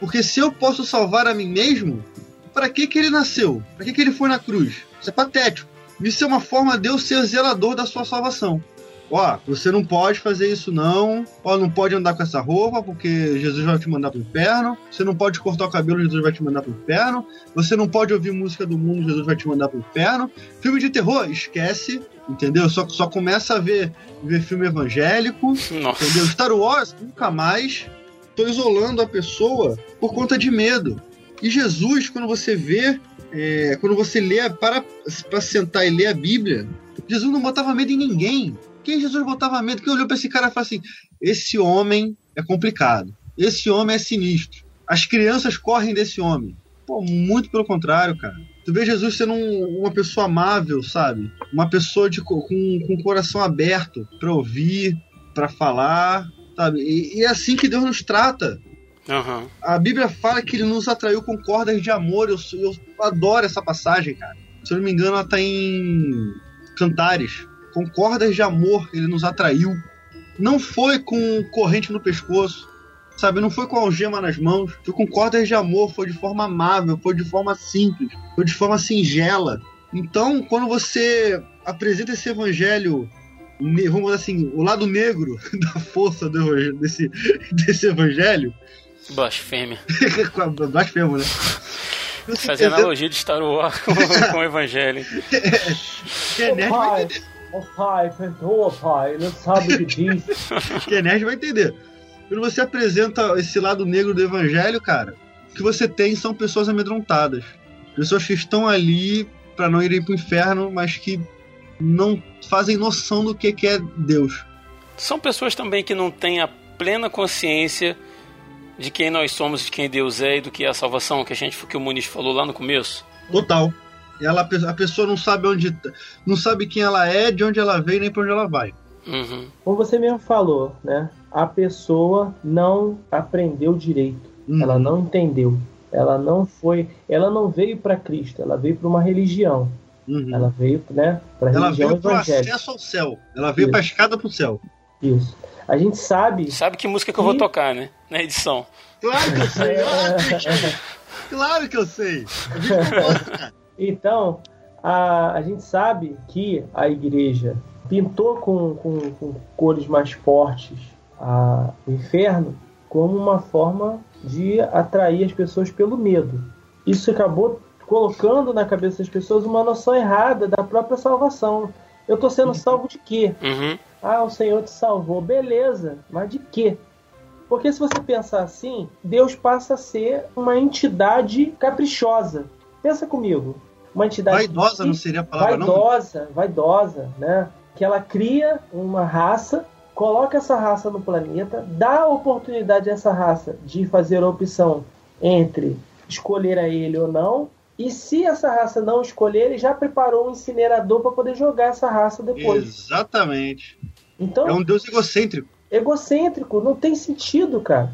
S4: porque se eu posso salvar a mim mesmo, para que que ele nasceu? Para que que ele foi na cruz? Isso é patético. Isso é uma forma de eu ser zelador da sua salvação. Ó, você não pode fazer isso não. Ó, não pode andar com essa roupa porque Jesus vai te mandar pro inferno. Você não pode cortar o cabelo, Jesus vai te mandar pro inferno. Você não pode ouvir música do mundo, Jesus vai te mandar pro inferno. Filme de terror, esquece, entendeu? Só, só começa a ver, ver filme evangélico.
S2: Nossa.
S4: Entendeu? Star Wars, nunca mais. Tô isolando a pessoa por conta de medo. E Jesus, quando você vê, é, quando você lê, para pra sentar e ler a Bíblia, Jesus não botava medo em ninguém. Quem Jesus botava medo? Quem olhou pra esse cara e falou assim: esse homem é complicado. Esse homem é sinistro. As crianças correm desse homem. Pô, muito pelo contrário, cara. Tu vê Jesus sendo um- uma pessoa amável, sabe? Uma pessoa de, co- com, com o coração aberto pra ouvir, pra falar, sabe? E, e é assim que Deus nos trata.
S2: Aham.
S4: A Bíblia fala que ele nos atraiu com cordas de amor. Eu, eu adoro essa passagem, cara. Se eu não me engano, ela tá em Cantares. Com cordas de amor, ele nos atraiu. Não foi com corrente no pescoço, sabe? Não foi com algema nas mãos. Foi com cordas de amor. Foi de forma amável, foi de forma simples, foi de forma singela. Então, quando você apresenta esse evangelho, vamos dizer assim, o lado negro da força desse, desse evangelho,
S2: Blasfêmia.
S4: com a blasfemo, né?
S2: Fazer analogia de Star Wars com, com o Evangelho.
S4: Quem é nerd vai
S3: oh pai, perdoa, pai, não sabe o que diz.
S4: Quem é nerd vai entender. Quando você apresenta esse lado negro do evangelho, cara, o que você tem são pessoas amedrontadas. Pessoas que estão ali para não irem pro inferno, mas que não fazem noção do que que é Deus.
S2: São pessoas também que não têm a plena consciência de quem nós somos, de quem Deus é e do que é a salvação, que a gente que o Muniz falou lá no começo.
S4: Total. Ela, a pessoa não sabe onde, não sabe quem ela é, de onde ela veio, nem para onde ela vai.
S2: Uhum.
S3: Como você mesmo falou, né? A pessoa não aprendeu direito.
S4: Hum.
S3: Ela não entendeu. Ela não foi. Ela não veio para Cristo. Ela veio para uma religião.
S4: Uhum.
S3: Ela veio, né? Para
S4: Ela
S3: religião
S4: veio pro
S3: evangélica.
S4: acesso ao céu. Ela veio
S3: Isso.
S4: pra escada pro céu.
S3: Isso. A gente sabe.
S2: Sabe que música que eu vou tocar, né? Na edição.
S4: Claro que eu sei. claro que eu sei. A gente não gosta, cara.
S3: Então, a, a gente sabe que a igreja pintou com, com, com cores mais fortes a, o inferno como uma forma de atrair as pessoas pelo medo. Isso acabou colocando na cabeça das pessoas uma noção errada da própria salvação. Eu estou sendo salvo de quê?
S2: Uhum.
S3: Ah, o Senhor te salvou. Beleza, mas de quê? Porque se você pensar assim, Deus passa a ser uma entidade caprichosa. Pensa comigo. Uma entidade.
S4: Vaidosa não seria a palavra, não?
S3: vaidosa, vaidosa, né? Que ela cria uma raça, coloca essa raça no planeta, dá a oportunidade a essa raça de fazer a opção entre escolher a ele ou não. E se essa raça não escolher, ele já preparou um incinerador para poder jogar essa raça depois.
S4: Exatamente.
S3: Então,
S4: É um deus egocêntrico.
S3: egocêntrico, não tem sentido, cara.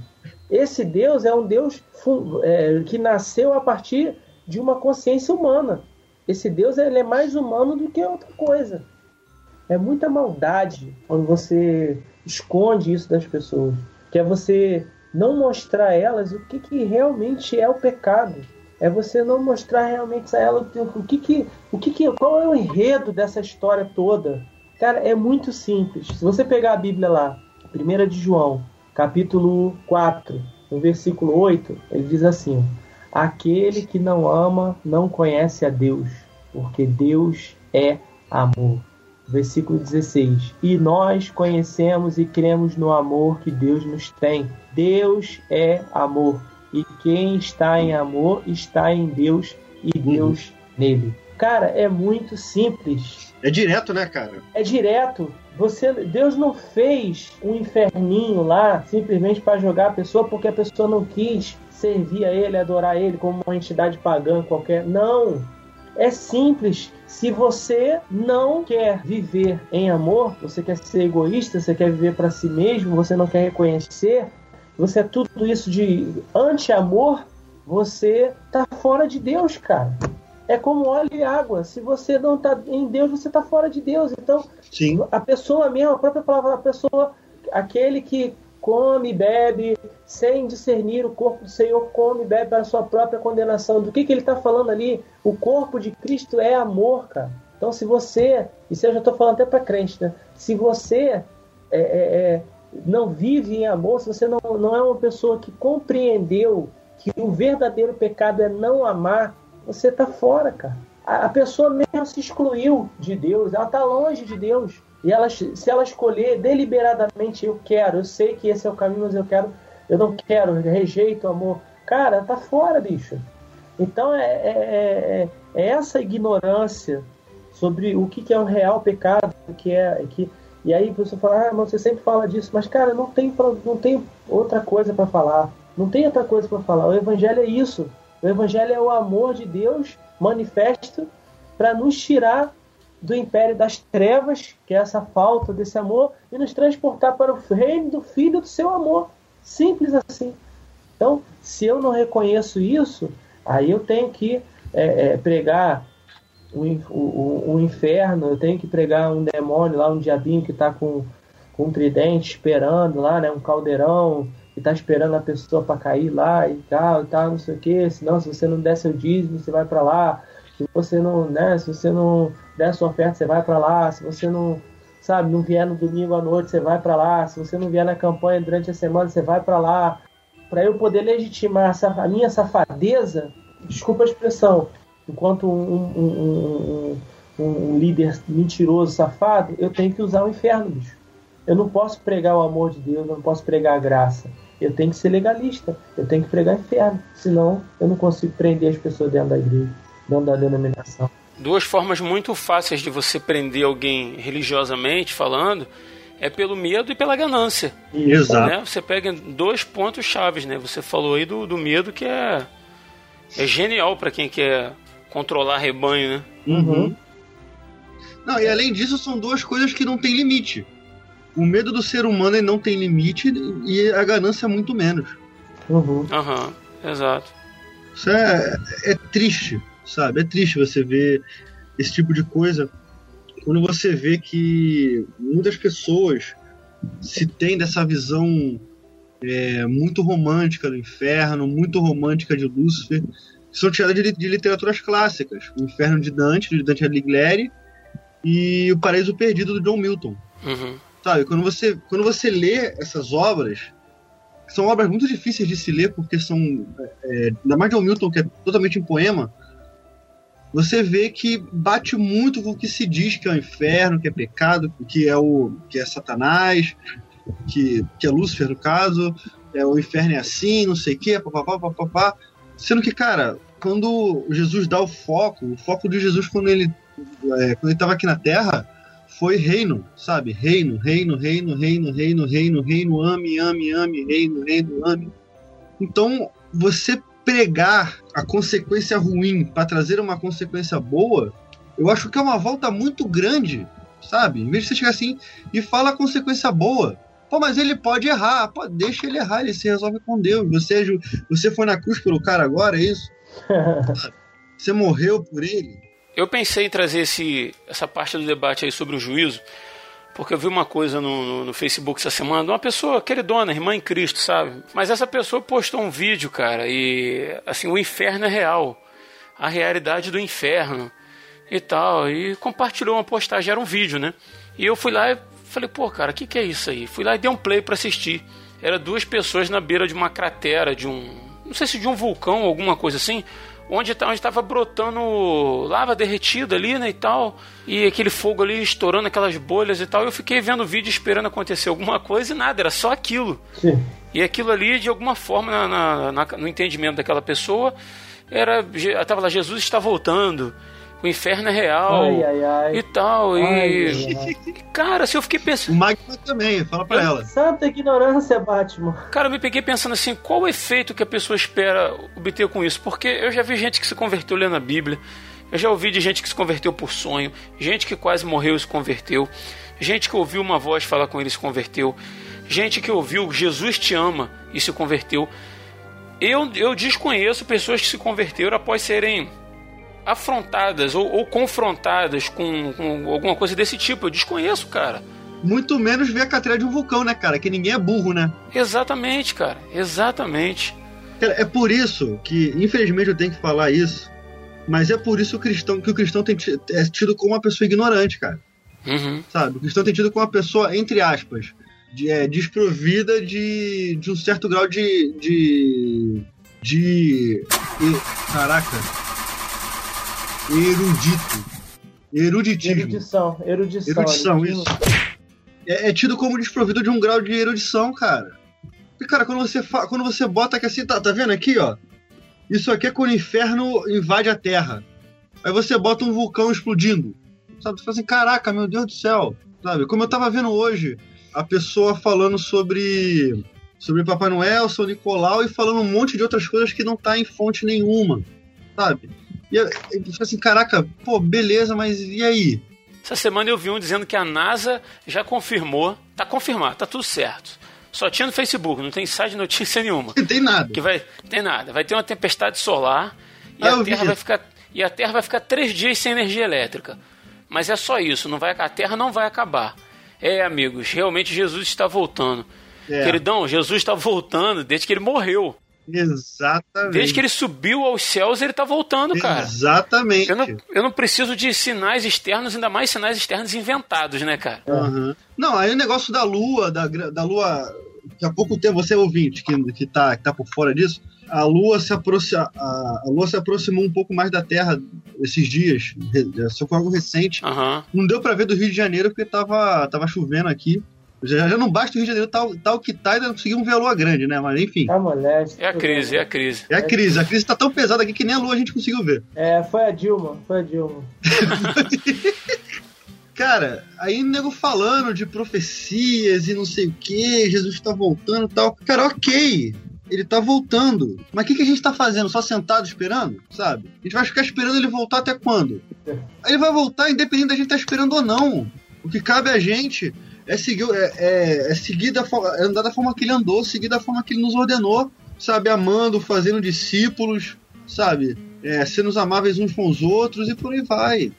S3: Esse Deus é um Deus é, que nasceu a partir de uma consciência humana. Esse Deus ele é mais humano do que outra coisa. É muita maldade quando você esconde isso das pessoas, que é você não mostrar a elas o que, que realmente é o pecado. É você não mostrar realmente a elas o que que, o que que, qual é o enredo dessa história toda. Cara, é muito simples. Se você pegar a Bíblia lá, 1 de João, capítulo 4, no versículo 8, ele diz assim: Aquele que não ama não conhece a Deus, porque Deus é amor. Versículo 16: E nós conhecemos e cremos no amor que Deus nos tem. Deus é amor, e quem está em amor está em Deus e Deus nele. Cara, é muito simples.
S4: É direto, né, cara?
S3: É direto. Você, Deus não fez um inferninho lá simplesmente para jogar a pessoa porque a pessoa não quis servir a ele, adorar ele como uma entidade pagã qualquer. Não. É simples. Se você não quer viver em amor, você quer ser egoísta, você quer viver para si mesmo, você não quer reconhecer, você é tudo isso de anti-amor, você tá fora de Deus, cara. É como óleo e água. Se você não tá em Deus, você tá fora de Deus. Então,
S4: Sim.
S3: a pessoa mesmo, a própria palavra, a pessoa, aquele que come e bebe sem discernir o corpo do Senhor, come e bebe para a sua própria condenação. Do que, que ele está falando ali? O corpo de Cristo é amor, cara. Então, se você, isso eu já estou falando até para crente, né? Se você é, é, é, não vive em amor, se você não, não é uma pessoa que compreendeu que o verdadeiro pecado é não amar, você está fora, cara. A, a pessoa mesmo se excluiu de Deus, ela está longe de Deus. E ela, se ela escolher deliberadamente, eu quero, eu sei que esse é o caminho, mas eu quero, eu não quero, eu rejeito o amor. Cara, tá fora, bicho. Então é, é, é, é essa ignorância sobre o que, que é um real pecado, que é que e aí você fala, ah, mas você sempre fala disso, mas cara, não tem não tem outra coisa para falar, não tem outra coisa para falar. O evangelho é isso. O evangelho é o amor de Deus manifesto para nos tirar do império das trevas, que é essa falta desse amor, e nos transportar para o reino do Filho do seu amor. Simples assim. Então, se eu não reconheço isso, aí eu tenho que é, é, pregar o, o, o, inferno, eu tenho que pregar um demônio lá, um diabinho que está com, com um tridente esperando lá, né, um caldeirão, que está esperando a pessoa para cair lá e tal, e tal, não sei o que. Senão, se você não der seu dízimo, você vai para lá. Se você não, né, se você não der sua oferta, você vai para lá. Se você não, sabe, não vier no domingo à noite, você vai para lá. Se você não vier na campanha durante a semana, você vai para lá. Para eu poder legitimar a minha safadeza, desculpa a expressão, enquanto um, um, um, um, líder mentiroso, safado, eu tenho que usar o inferno, bicho. Eu não posso pregar o amor de Deus, eu não posso pregar a graça. Eu tenho que ser legalista, eu tenho que pregar inferno. Senão, eu não consigo prender as pessoas dentro da igreja, dentro da denominação.
S2: Duas formas muito fáceis de você prender alguém religiosamente falando é pelo medo e pela ganância.
S4: Exato.
S2: Né? Você pega dois pontos chaves, né? Você falou aí do, do medo que é, é genial para quem quer controlar rebanho, né?
S4: Uhum. Não, e além disso, são duas coisas que não têm limite. O medo do ser humano ele não tem limite e a ganância muito menos.
S2: Uhum. Aham, uhum. exato.
S4: Isso é, é triste, sabe? É triste você ver esse tipo de coisa quando você vê que muitas pessoas se tem dessa visão é, muito romântica do inferno, muito romântica de Lúcifer, que são tiradas de, de, literaturas clássicas. O Inferno de Dante, de Dante Alighieri, e O Paraíso Perdido, do John Milton.
S2: Uhum.
S4: Sabe, quando você, quando você lê essas obras, são obras muito difíceis de se ler, porque são. É, ainda mais de Milton, que é totalmente em poema. Você vê que bate muito com o que se diz que é o inferno, que é pecado, que é o que é Satanás, que, que é Lúcifer no caso, é, o inferno é assim, não sei o que, papapá, papapá. Sendo que, cara, quando Jesus dá o foco, o foco de Jesus quando ele é, quando ele estava aqui na Terra foi reino, sabe? Reino, reino, reino, reino, reino, reino, reino, ame, ame, ame, reino, reino, ame. Então, você pregar a consequência ruim para trazer uma consequência boa, eu acho que é uma volta muito grande, sabe? Em vez de você chegar assim e fala a consequência boa. Pô, mas ele pode errar. Pô, deixa ele errar, ele se resolve com Deus. Você, você foi na cruz pelo cara agora, é isso? você morreu por ele.
S2: Eu pensei em trazer esse, essa parte do debate aí sobre o juízo, porque eu vi uma coisa no, no, no Facebook essa semana, uma pessoa queridona, irmã em Cristo, sabe? Mas essa pessoa postou um vídeo, cara, e assim, o inferno é real. A realidade do inferno e tal. E compartilhou uma postagem, era um vídeo, né? E eu fui lá e falei, pô, cara, o que, que é isso aí? Fui lá e dei um play para assistir. Era duas pessoas na beira de uma cratera, de um. Não sei se de um vulcão alguma coisa assim onde tá, estava brotando lava derretida ali, né, e tal, e aquele fogo ali estourando aquelas bolhas e tal. Eu fiquei vendo o vídeo esperando acontecer alguma coisa e nada, era só aquilo. Sim. E aquilo ali, de alguma forma, na, na, na, no entendimento daquela pessoa, era, estava lá, Jesus está voltando o inferno é real
S3: ai, ai, ai.
S2: e tal. e. Cara, se eu fiquei pensando.
S4: O Magma também, fala pra ela.
S3: Santa ignorância, Batman.
S2: Cara, eu me peguei pensando assim: qual o efeito que a pessoa espera obter com isso? Porque eu já vi gente que se converteu lendo a Bíblia. Eu já ouvi de gente que se converteu por sonho, gente que quase morreu e se converteu, gente que ouviu uma voz falar com ele e se converteu, gente que ouviu Jesus te ama e se converteu. Eu, eu desconheço pessoas que se converteram após serem afrontadas ou, ou confrontadas com, com, alguma coisa desse tipo. Eu desconheço, cara.
S4: Muito menos ver a cadeira de um vulcão, né, cara? Que ninguém é burro, né?
S2: Exatamente, cara. Exatamente.
S4: Cara, é por isso que, infelizmente, eu tenho que falar isso, mas é por isso que o cristão, que o cristão tem é tido como uma pessoa ignorante, cara.
S2: Uhum.
S4: Sabe? O cristão tem tido como uma pessoa, entre aspas, de, é, desprovida de, de um certo grau de. de. de. Caraca erudito. Eruditismo.
S3: Erudição, erudição.
S4: Erudição, isso. É, é, tido como desprovido de um grau de erudição, cara. E, cara, quando você, fa... quando você bota aqui assim, tá, tá vendo aqui, ó? Isso aqui é quando o inferno invade a Terra. Aí você bota um vulcão explodindo. Sabe? Você fala assim, caraca, meu Deus do céu. Sabe? Como eu tava vendo hoje, a pessoa falando sobre sobre Papai Noel, São Nicolau e falando um monte de outras coisas que não tá em fonte nenhuma, sabe? E eu, eu assim, caraca, pô, beleza, mas e aí?
S2: Essa semana eu vi um dizendo que a NASA já confirmou, tá confirmado, tá tudo certo. Só tinha no Facebook, não tem site de notícia nenhuma.
S4: Não tem nada.
S2: Que vai, tem nada. Vai ter uma tempestade solar e ah, a Terra vai ficar e a Terra vai ficar três dias sem energia elétrica. Mas é só isso, não vai a Terra não vai acabar. É, amigos, realmente Jesus está voltando. É. Queridão, Jesus está voltando desde que ele morreu.
S4: Exatamente.
S2: Desde que ele subiu aos céus, ele tá voltando, cara.
S4: Exatamente.
S2: Eu não, eu não preciso de sinais externos, ainda mais sinais externos inventados, né, cara?
S4: Uhum. Não, aí o negócio da lua, da, da lua. Daqui a pouco tempo, você é ouvinte que, que, tá, que tá por fora disso, a lua, se aproxima, a, a lua se aproximou um pouco mais da Terra esses dias. Só foi algo recente.
S2: Uhum.
S4: Não deu para ver do Rio de Janeiro porque tava, tava chovendo aqui. Já, já não basta o Rio de Janeiro tal, tal que tá, ainda não conseguimos ver a lua grande, né? Mas enfim.
S3: Tá moleque.
S2: É a crise, é a crise.
S4: É a crise. A crise tá tão pesada aqui que nem a lua a gente conseguiu ver.
S3: É, foi a Dilma, foi a Dilma.
S4: Cara, aí o nego falando de profecias e não sei o que, Jesus tá voltando e tal. Cara, ok. Ele tá voltando. Mas o que, que a gente tá fazendo? Só sentado esperando? Sabe? A gente vai ficar esperando ele voltar até quando? Aí ele vai voltar independente da gente tá esperando ou não. O que cabe a gente é seguir, é, é, é seguir da, é andar da forma que ele andou, seguir da forma que ele nos ordenou, sabe? Amando, fazendo discípulos, sabe? É, sendo amáveis uns com os outros e por aí vai.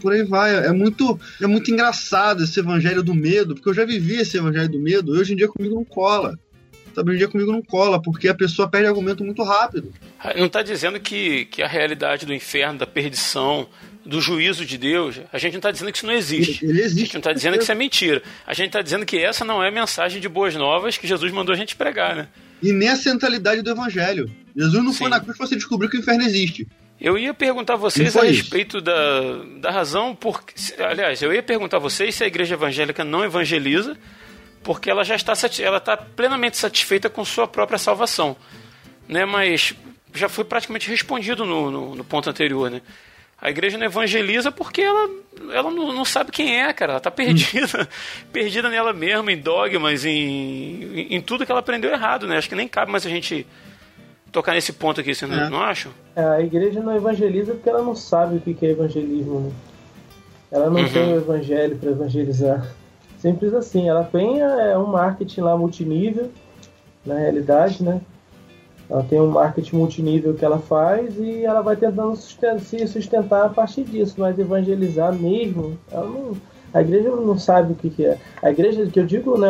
S4: Por aí vai. É muito, é muito engraçado esse evangelho do medo, porque eu já vivi esse evangelho do medo, hoje em dia comigo não cola. Sabe, hoje em dia comigo não cola, porque a pessoa perde argumento muito rápido.
S2: Não está dizendo que, que a realidade do inferno, da perdição, do juízo de Deus, a gente não está dizendo que isso não existe.
S4: Ele existe.
S2: A gente não está dizendo que isso é mentira. A gente está dizendo que essa não é a mensagem de boas novas que Jesus mandou a gente pregar, né?
S4: E nem a centralidade do evangelho. Jesus não
S2: Sim.
S4: foi na cruz pra você descobrir que o inferno existe.
S2: Eu ia perguntar a vocês a respeito da, da razão por. Aliás, eu ia perguntar a vocês se a igreja evangélica não evangeliza, porque ela já está, ela está plenamente satisfeita com sua própria salvação. Né? Mas já foi praticamente respondido no, no, no ponto anterior. Né? A igreja não evangeliza porque ela, ela não, não sabe quem é, cara. Ela está perdida. perdida nela mesma, em dogmas, em, em, tudo que ela aprendeu errado. Né? Acho que nem cabe mais a gente tocar nesse ponto aqui, vocês não,
S4: É.
S2: não acham?
S3: É, A igreja não evangeliza porque ela não sabe o que que é evangelismo. Né? Ela não
S2: Uhum.
S3: tem o evangelho para evangelizar. Simples assim. Ela tem é, um marketing lá multinível, na realidade, né? Ela tem um marketing multinível que ela faz e ela vai tentando susten- se sustentar a partir disso, mas evangelizar mesmo, ela não, a igreja não sabe o que, que é. A igreja, que eu digo, né,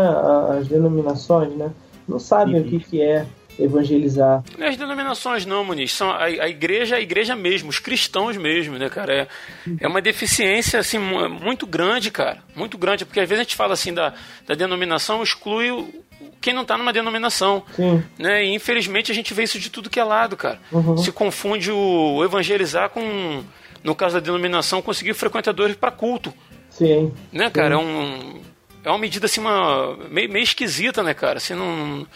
S3: as denominações, né, não sabem o que, que é evangelizar.
S2: Não é as denominações não, Muniz, são a, a igreja, a igreja mesmo, os cristãos mesmo, né, cara? É, é uma deficiência, assim, mu- muito grande, cara, muito grande, porque às vezes a gente fala assim da, da denominação, exclui o- quem não tá numa denominação,
S3: Sim.
S2: né? E infelizmente a gente vê isso de tudo que é lado, cara.
S3: Uhum.
S2: Se confunde o evangelizar com, no caso da denominação, conseguir frequentadores para culto,
S3: Sim.
S2: né, cara? É, um, é uma medida assim, uma, meio, meio esquisita, né, cara? Assim, não,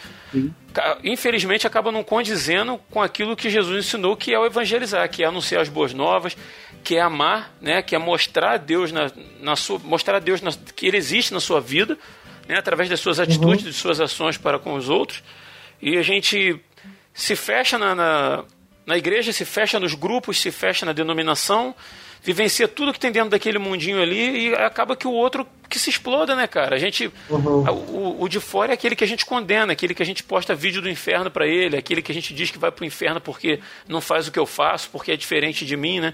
S2: ca- infelizmente acaba não condizendo com aquilo que Jesus ensinou, que é o evangelizar, que é anunciar as boas novas, que é amar, né? Que é mostrar a Deus na, na sua, mostrar a Deus na- que Ele existe na sua vida, né? Através das suas atitudes, de suas ações para com os outros. E a gente se fecha na, na, na igreja, se fecha nos grupos, se fecha na denominação, vivencia tudo que tem dentro daquele mundinho ali e acaba que o outro que se exploda, né, cara? A gente.
S3: Uhum.
S2: O, o de fora é aquele que a gente condena, aquele que a gente posta vídeo do inferno para ele, aquele que a gente diz que vai pro inferno porque não faz o que eu faço, porque é diferente de mim, né?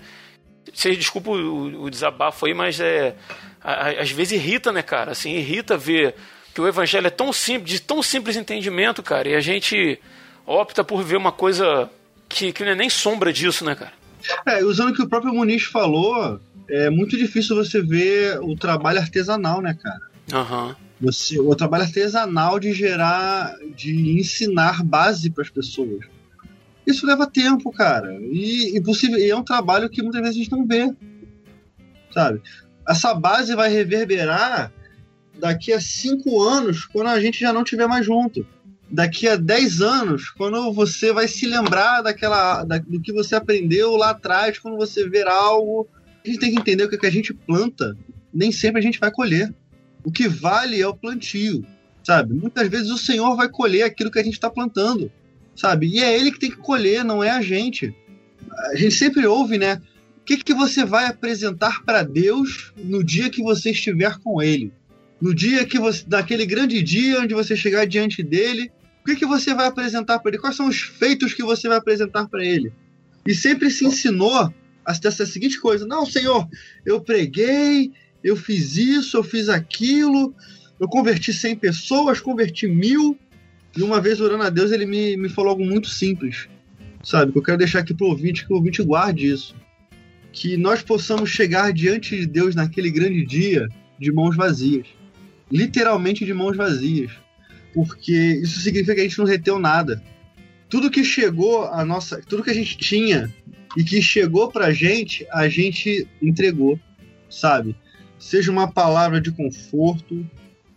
S2: Vocês desculpa o, o desabafo aí, mas é. a- a- às vezes irrita, né, cara? Assim, irrita ver que o evangelho é tão simples, de tão simples entendimento, cara, e a gente opta por ver uma coisa que, que não é nem sombra disso, né, cara?
S4: É, usando o que o próprio Muniz falou, é muito difícil você ver o trabalho artesanal, né, cara?
S2: Aham.
S4: Você, o trabalho artesanal de gerar, de ensinar base para as pessoas. Isso leva tempo, cara. E, e, possível, e é um trabalho que muitas vezes a gente não vê. Sabe? Essa base vai reverberar daqui a cinco anos, quando a gente já não estiver mais junto. Daqui a 10 anos, quando você vai se lembrar daquela, da- do que você aprendeu lá atrás, quando você ver algo. A gente tem que entender que o que a gente planta, nem sempre a gente vai colher. O que vale é o plantio, sabe? Muitas vezes o Senhor vai colher aquilo que a gente está plantando, sabe? E é Ele que tem que colher, não é a gente. A gente sempre ouve, né? O que, que você vai apresentar para Deus no dia que você estiver com Ele? No dia que você, naquele grande dia onde você chegar diante dele, o que, que você vai apresentar para ele? Quais são os feitos que você vai apresentar para ele? E sempre se ensinou essa seguinte coisa: não, Senhor, eu preguei, eu fiz isso, eu fiz aquilo, eu converti 100 pessoas, converti mil. E uma vez orando a Deus, ele me, me falou algo muito simples, sabe? Que eu quero deixar aqui pro ouvinte, que o ouvinte guarde isso. Que nós possamos chegar diante de Deus naquele grande dia de mãos vazias. Literalmente de mãos vazias. Porque isso significa que a gente não reteu nada. Tudo que chegou a nossa. Tudo que a gente tinha e que chegou pra gente, a gente entregou, sabe? Seja uma palavra de conforto,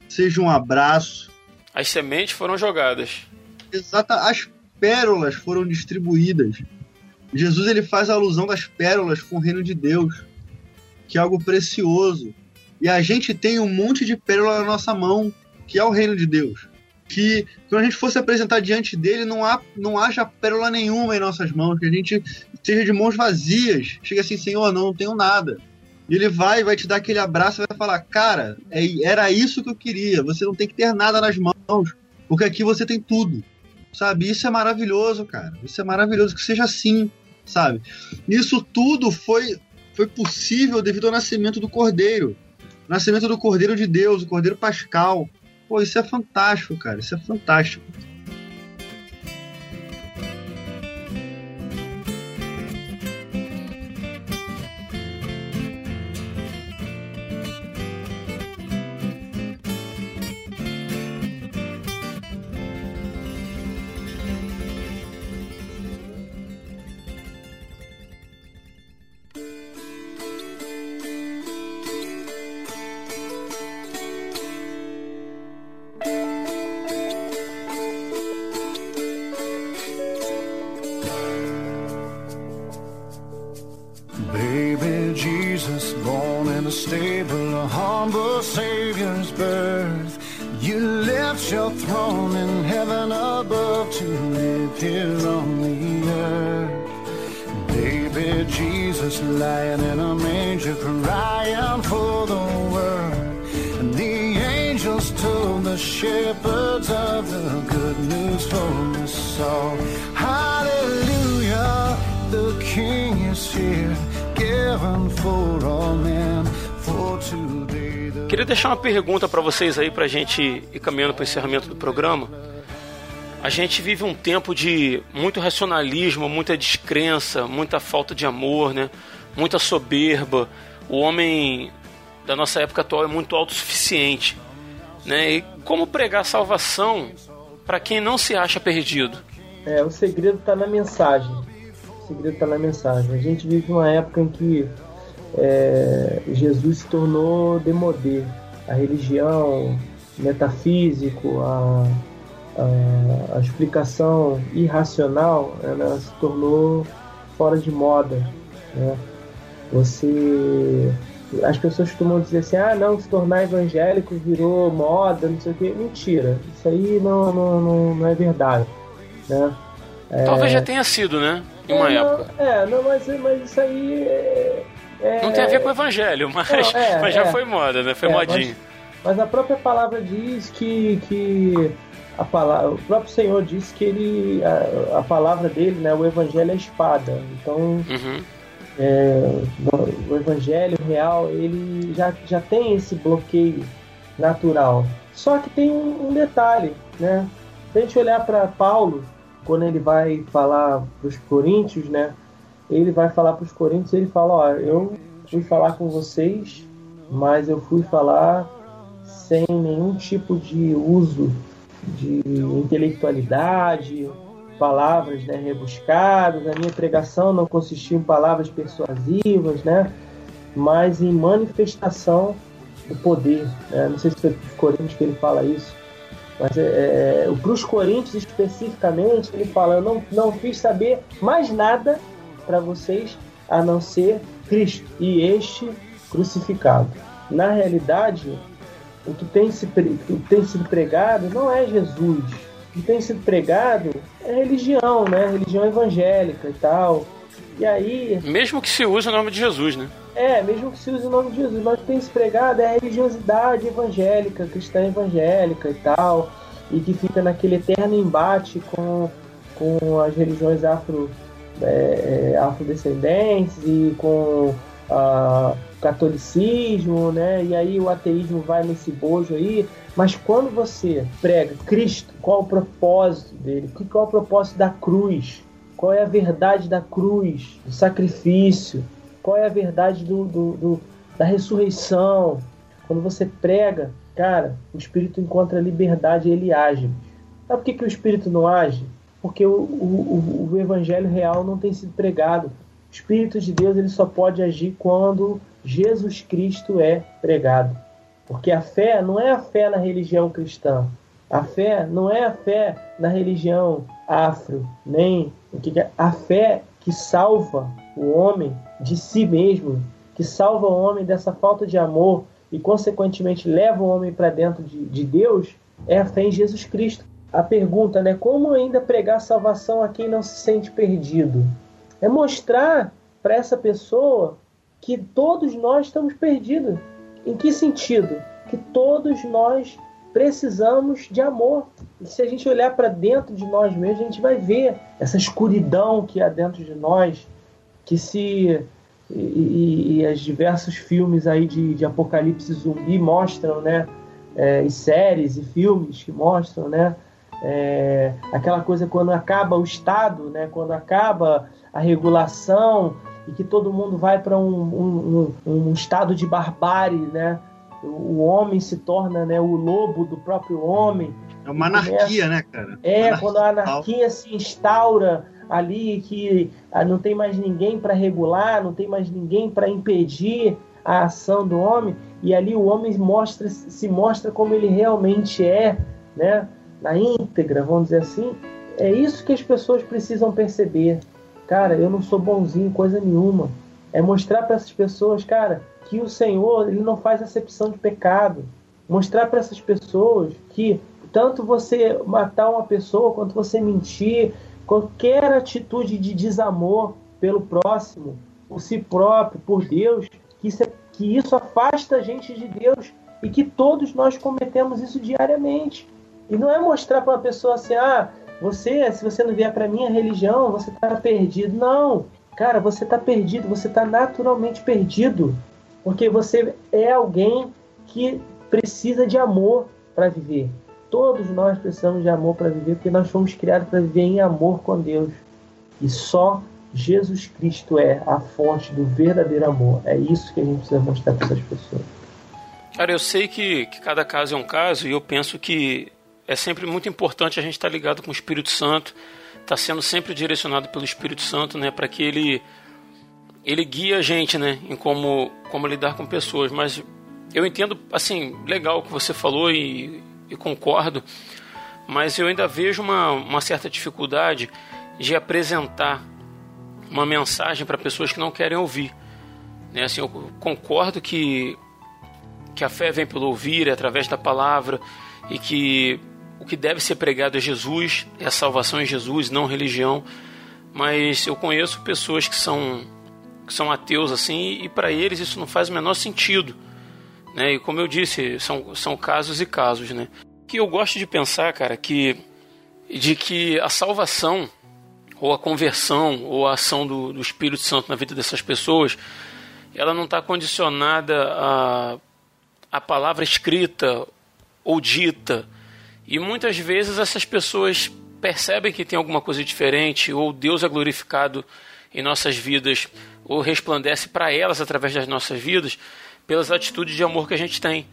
S4: seja um abraço.
S2: As sementes foram jogadas.
S4: Exata, as pérolas foram distribuídas. Jesus ele faz alusão das pérolas com o reino de Deus, que é algo precioso. E a gente tem um monte de pérola na nossa mão, que é o reino de Deus. Que quando a gente fosse apresentar diante dele, não, há, não haja pérola nenhuma em nossas mãos, que a gente esteja de mãos vazias. Chega assim, Senhor, não, não tenho nada. E ele vai, vai te dar aquele abraço e vai falar: Cara, é- era isso que eu queria. Você não tem que ter nada nas mãos, porque aqui você tem tudo. Sabe? Isso é maravilhoso, cara. Isso é maravilhoso que seja assim, sabe? Isso tudo foi, foi possível devido ao nascimento do Cordeiro. O nascimento do Cordeiro de Deus, o Cordeiro Pascal. Pô, isso é fantástico, cara. Isso é fantástico.
S7: Shepherds of the good news for us all. Hallelujah, the King is here, given for all men, for today. the
S2: Queria deixar uma pergunta para vocês aí pra gente ir caminhando para o encerramento do programa. A gente vive um tempo de muito racionalismo, muita descrença, muita falta de amor, né? Muita soberba. O homem da nossa época atual é muito autossuficiente, né? E como pregar salvação para quem não se acha perdido?
S3: É, o segredo está na mensagem. O segredo está na mensagem. A gente vive uma época em que é, Jesus se tornou demodê. A religião, metafísico, a, a, a explicação irracional, ela se tornou fora de moda. Né? Você as pessoas costumam dizer assim, ah não, se tornar evangélico virou moda, não sei o que. Mentira, isso aí não, não, não, não é verdade. Né?
S2: Talvez já tenha sido, né? Em uma
S3: é, não,
S2: época.
S3: É, não, mas, mas isso aí é, é-
S2: Não tem a ver com o evangelho, mas,
S3: Não, é,
S2: mas já
S3: é.
S2: foi moda, né? Foi
S3: É,
S2: modinho.
S3: Mas a própria palavra diz que, que a palavra, o próprio Senhor disse que ele, a, a palavra dele, né, o evangelho é espada. Então,
S2: Uhum.
S3: É, o evangelho real, ele já, já tem esse bloqueio natural. Só que tem um, um detalhe, né? Se a gente olhar para Paulo, quando ele vai falar para os coríntios, né? Ele vai falar para os coríntios, ele fala, ó, eu fui falar com vocês, mas eu fui falar sem nenhum tipo de uso de intelectualidade, palavras né, rebuscadas. A minha pregação não consistia em palavras persuasivas, né, mas em manifestação do poder. né? Não sei se foi para os Coríntios que ele fala isso, mas é, é, para os Coríntios especificamente, ele fala: Eu não, não fiz saber mais nada para vocês a não ser Cristo e este crucificado. Na realidade, o que tem, se, o que tem sido pregado não é Jesus. Que tem sido pregado é religião, né? Religião evangélica e tal. E aí,
S2: Mesmo que se use o nome de Jesus, né?
S3: é, mesmo que se use o nome de Jesus, mas o que tem se pregado é a religiosidade evangélica, cristã evangélica e tal, e que fica naquele eterno embate com, com as religiões afro, é, é, afrodescendentes e com o catolicismo, né? E aí o ateísmo vai nesse bojo aí. Mas quando você prega Cristo, qual o propósito dele? Qual é o propósito da cruz? Qual é a verdade da cruz, do sacrifício? Qual é a verdade do, do- do- da ressurreição? Quando você prega, cara, o Espírito encontra liberdade e ele age. Sabe por que, que o Espírito não age? Porque o, o- o Evangelho real não tem sido pregado. Espírito de Deus ele só pode agir quando Jesus Cristo é pregado. Porque a fé não é a fé na religião cristã. A fé não é a fé na religião afro, nem é. a fé que salva o homem de si mesmo, que salva o homem dessa falta de amor e, consequentemente, leva o homem para dentro de, de Deus, é a fé em Jesus Cristo. A pergunta, né? Como ainda pregar salvação a quem não se sente perdido? É mostrar para essa pessoa que todos nós estamos perdidos. Em que sentido? Que todos nós precisamos de amor. E se a gente olhar para dentro de nós mesmos, a gente vai ver essa escuridão que há dentro de nós, que se e, e, os diversos filmes aí de, de apocalipse zumbi mostram, né? É, e séries e filmes que mostram, né? É, aquela coisa quando acaba o Estado, né? Quando acaba a regulação e que todo mundo vai para um, um, um, um estado de barbárie, né? O, homem se torna né, o lobo do próprio homem.
S4: É uma anarquia, né, cara?
S3: É,
S4: Anarquia
S3: quando a anarquia se instaura ali, que ah, não tem mais ninguém para regular, não tem mais ninguém para impedir a ação do homem, e ali o homem mostra, se mostra como ele realmente é, né? na íntegra, vamos dizer assim. É isso que as pessoas precisam perceber. Cara, eu não sou bonzinho, coisa nenhuma. É mostrar para essas pessoas, cara, que o Senhor ele não faz acepção de pecado. Mostrar para essas pessoas que tanto você matar uma pessoa quanto você mentir, qualquer atitude de desamor pelo próximo, por si próprio, por Deus, que isso, é, que isso afasta a gente de Deus e que todos nós cometemos isso diariamente. E não é mostrar para uma pessoa assim, ah, você, se você não vier para minha religião, você está perdido. Não, cara, você está perdido, você está naturalmente perdido, porque você é alguém que precisa de amor para viver. Todos nós precisamos de amor para viver, porque nós fomos criados para viver em amor com Deus. E só Jesus Cristo é a fonte do verdadeiro amor. É isso que a gente precisa mostrar para essas pessoas.
S2: Cara, eu sei que, que cada caso é um caso e eu penso que é sempre muito importante a gente estar tá ligado com o Espírito Santo, estar tá sendo sempre direcionado pelo Espírito Santo, né, para que ele ele guie a gente, né, em como como lidar com pessoas. Mas eu entendo, assim, legal o que você falou e, e concordo, mas eu ainda vejo uma, uma certa dificuldade de apresentar uma mensagem para pessoas que não querem ouvir. Né? Assim, eu concordo que, que a fé vem pelo ouvir, é através da palavra, e que o que deve ser pregado é Jesus, é a salvação em Jesus, não religião. Mas eu conheço pessoas que são, que são ateus assim, e para eles isso não faz o menor sentido. Né? E como eu disse, são, são casos e casos. Né? Que eu gosto de pensar, cara, que de que a salvação ou a conversão ou a ação do, do Espírito Santo na vida dessas pessoas, ela não está condicionada a, a palavra escrita ou dita. E muitas vezes essas pessoas percebem que tem alguma coisa diferente, ou Deus é glorificado em nossas vidas, ou resplandece para elas através das nossas vidas, pelas atitudes de amor que a gente tem.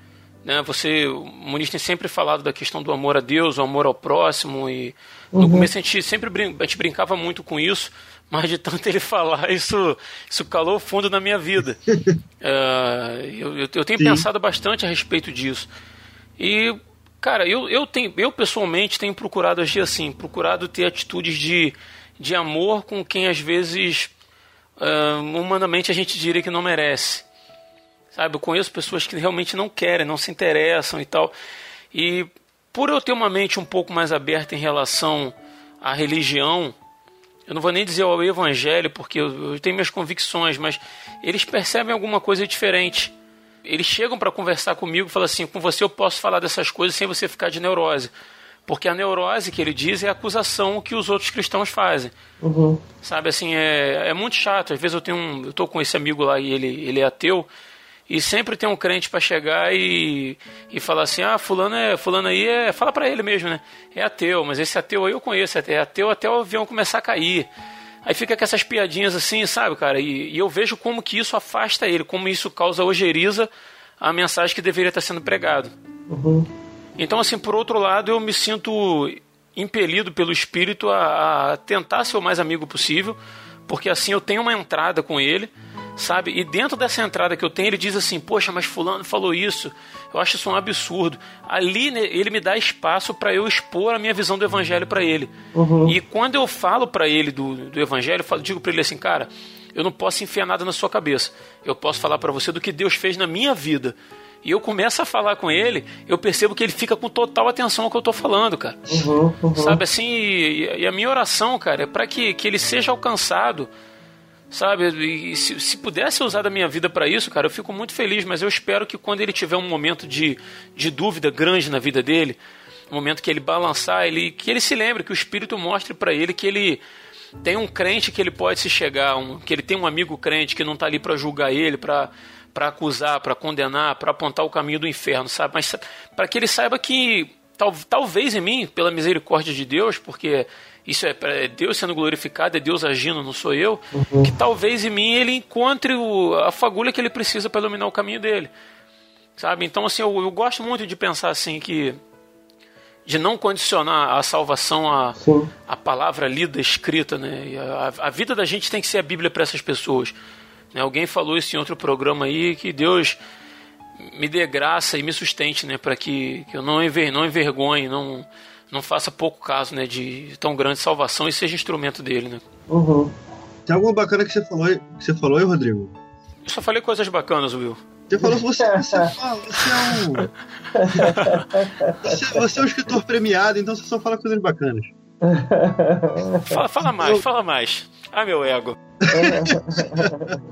S2: Né? Você, o Muniz tem sempre falado da questão do amor a Deus, o amor ao próximo, e no uhum. começo a gente sempre brin a gente brincava muito com isso, mas de tanto ele falar, isso, isso calou fundo na minha vida. uh, eu, eu, tenho Sim. pensado bastante a respeito disso. E, cara, eu, eu, tenho, eu pessoalmente tenho procurado agir assim, procurado ter atitudes de, de amor com quem às vezes uh, humanamente a gente diria que não merece. Sabe, eu conheço pessoas que realmente não querem, não se interessam e tal. E por eu ter uma mente um pouco mais aberta em relação à religião, eu não vou nem dizer ao evangelho, porque eu, eu tenho minhas convicções, mas eles percebem alguma coisa diferente. Eles chegam para conversar comigo e falam assim: com você eu posso falar dessas coisas sem você ficar de neurose. Porque a neurose que ele diz é a acusação que os outros cristãos fazem.
S3: Uhum.
S2: Sabe, assim, é, é muito chato. Às vezes eu tenho um, eu tô com esse amigo lá e ele, ele é ateu. E sempre tem um crente para chegar e, e falar assim: ah, fulano, é, fulano aí é. Fala para ele mesmo, né? É ateu, mas esse ateu aí eu conheço. É ateu até o avião começar a cair. Aí fica com essas piadinhas assim, sabe, cara? E, e eu vejo como que isso afasta ele, como isso causa ojeriza a mensagem que deveria estar sendo pregado.
S3: Uhum.
S2: Então, assim, por outro lado, eu me sinto impelido pelo Espírito a, a tentar ser o mais amigo possível, porque assim eu tenho uma entrada com ele sabe? E dentro dessa entrada que eu tenho, ele diz assim: Poxa, mas Fulano falou isso, eu acho isso um absurdo. Ali né, ele me dá espaço para eu expor a minha visão do Evangelho para ele.
S3: Uhum.
S2: E quando eu falo para ele do, do Evangelho, eu falo, digo para ele assim: Cara, eu não posso enfiar nada na sua cabeça, eu posso falar para você do que Deus fez na minha vida. E eu começo a falar com ele, eu percebo que ele fica com total atenção ao que eu tô falando, cara.
S3: Uhum, uhum.
S2: Sabe assim, e, e, a minha oração, cara, é para que, que ele seja alcançado sabe? E se, se pudesse usar da minha vida para isso, cara, eu fico muito feliz, mas eu espero que quando ele tiver um momento de, de dúvida grande na vida dele, um momento que ele balançar, ele, que ele se lembre, que o Espírito mostre para ele que ele tem um crente que ele pode se chegar, um, que ele tem um amigo crente que não está ali para julgar ele, para para acusar, para condenar, para apontar o caminho do inferno, sabe? Mas para que ele saiba que tal, talvez em mim, pela misericórdia de Deus, porque isso é, é Deus sendo glorificado, é Deus agindo, não sou eu, uhum. que talvez em mim ele encontre o, a fagulha que ele precisa para iluminar o caminho dele. Sabe? Então, assim, eu, eu gosto muito de pensar assim que de não condicionar a salvação à, a palavra lida, escrita, né? A, a, vida da gente tem que ser a Bíblia para essas pessoas. Né? Alguém falou isso em outro programa aí, que Deus me dê graça e me sustente, né? Para que, que eu não, enver, não envergonhe, não, não faça pouco caso, né, de tão grande salvação e seja instrumento dele, né?
S3: Uhum.
S4: Tem algo bacana que você falou, que você falou aí, Rodrigo?
S2: Eu só falei coisas bacanas, Will.
S4: Você falou que você, você, fala, você é um. Você, você é um escritor premiado, então você só fala coisas bacanas.
S2: Fala, fala mais, fala mais. Ah, meu ego.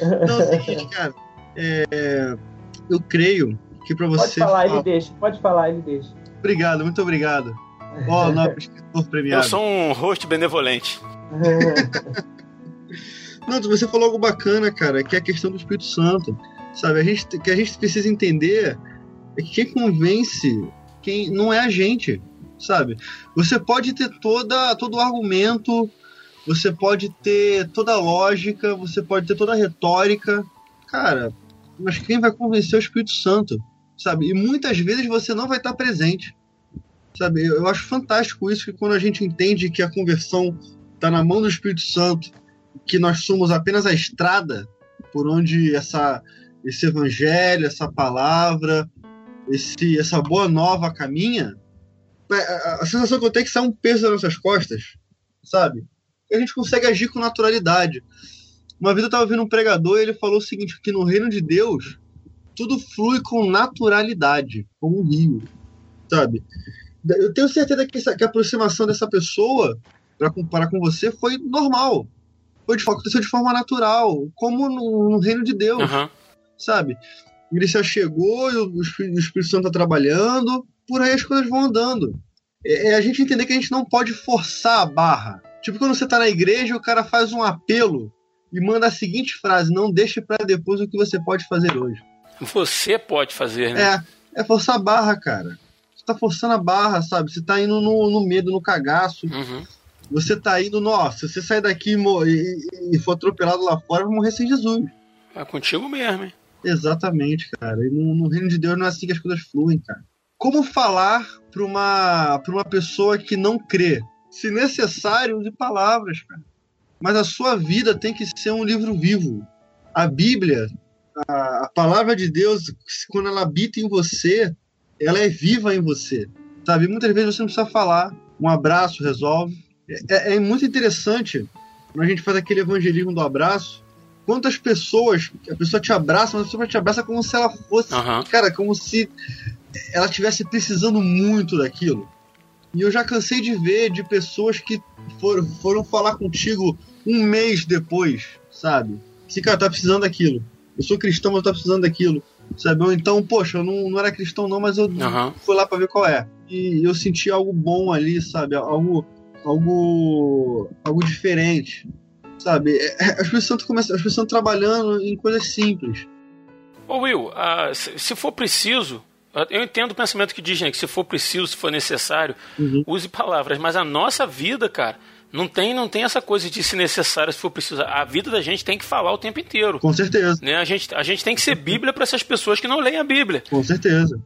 S4: Então é o seguinte, cara. é, eu creio que pra
S3: Pode
S4: você.
S3: falar, ele
S4: falar-
S3: deixa. Pode falar, ele deixa.
S4: Obrigado, muito obrigado. Ó, nobre escritor
S2: Eu
S4: premiado.
S2: sou um host benevolente.
S4: Não, você falou algo bacana, cara, que é a questão do Espírito Santo. Sabe, a gente, que a gente precisa entender é que quem convence quem não é a gente, sabe? Você pode ter toda, todo o argumento, você pode ter toda a lógica, você pode ter toda a retórica, cara, mas quem vai convencer é o Espírito Santo, sabe? E muitas vezes você não vai estar presente, sabe? Eu, acho fantástico isso, que quando a gente entende que a conversão está na mão do Espírito Santo, que nós somos apenas a estrada por onde essa, esse evangelho, essa palavra, esse, essa boa nova caminha, é, a sensação que eu tenho é que sai um peso das nossas costas, sabe? E a gente consegue agir com naturalidade. Uma vez eu estava ouvindo um pregador e ele falou o seguinte, que no reino de Deus tudo flui com naturalidade, como um rio, sabe? Eu tenho certeza que, essa, que a aproximação dessa pessoa, para comparar com você, foi normal. Foi de, aconteceu de forma natural, como no, no reino de Deus
S2: Aham.
S4: sabe? Ele se chegou e o Espírito, o Espírito Santo tá trabalhando, por aí as coisas vão andando. É, é a gente entender que a gente não pode forçar a barra. Tipo quando você tá na igreja o cara faz um apelo e manda a seguinte frase: não deixe para depois o que você pode fazer hoje.
S2: Você pode fazer, né?
S4: É, é forçar a barra, cara. Você tá forçando a barra, sabe? Você tá indo no, no medo, no cagaço.
S2: Uhum.
S4: Você tá indo, nossa, se você sair daqui e, e- for atropelado lá fora, vai morrer sem Jesus.
S2: É contigo mesmo, hein?
S4: Exatamente, cara. E no, no reino de Deus não é assim que as coisas fluem, cara. Como falar para uma, pra uma pessoa que não crê? Se necessário, use palavras, cara. Mas a sua vida tem que ser um livro vivo. A Bíblia, a, a palavra de Deus, quando ela habita em você, ela é viva em você. Sabe? Muitas vezes você não precisa falar. Um abraço resolve. É, é muito interessante quando a gente faz aquele evangelismo do abraço quantas pessoas a pessoa te abraça, mas a pessoa te abraça como se ela fosse,
S2: Aham.
S4: cara, como se ela estivesse precisando muito daquilo. E eu já cansei de ver de pessoas que foram, foram falar contigo um mês depois, sabe? Se, cara, tá precisando daquilo. Eu sou cristão, mas eu tô precisando daquilo. Sabe? Ou então, poxa, eu não, não era cristão, não, mas eu
S2: Aham.
S4: fui lá pra ver qual é. E eu senti algo bom ali, sabe? Algo, algo, algo diferente, sabe? É, é, O Espírito Santo começa, o Espírito Santo trabalhando em coisas simples.
S2: Ô Will, ah, se, se for preciso, eu entendo o pensamento que diz, né, que se for preciso, se for necessário,
S4: Uhum.
S2: use palavras, mas a nossa vida, cara, não tem, não tem essa coisa de se necessário, se for preciso. A vida da gente tem que falar o tempo inteiro.
S4: Com certeza,
S2: Né? A, gente, a gente tem que ser Bíblia para essas pessoas que não leem a Bíblia.
S4: com certeza,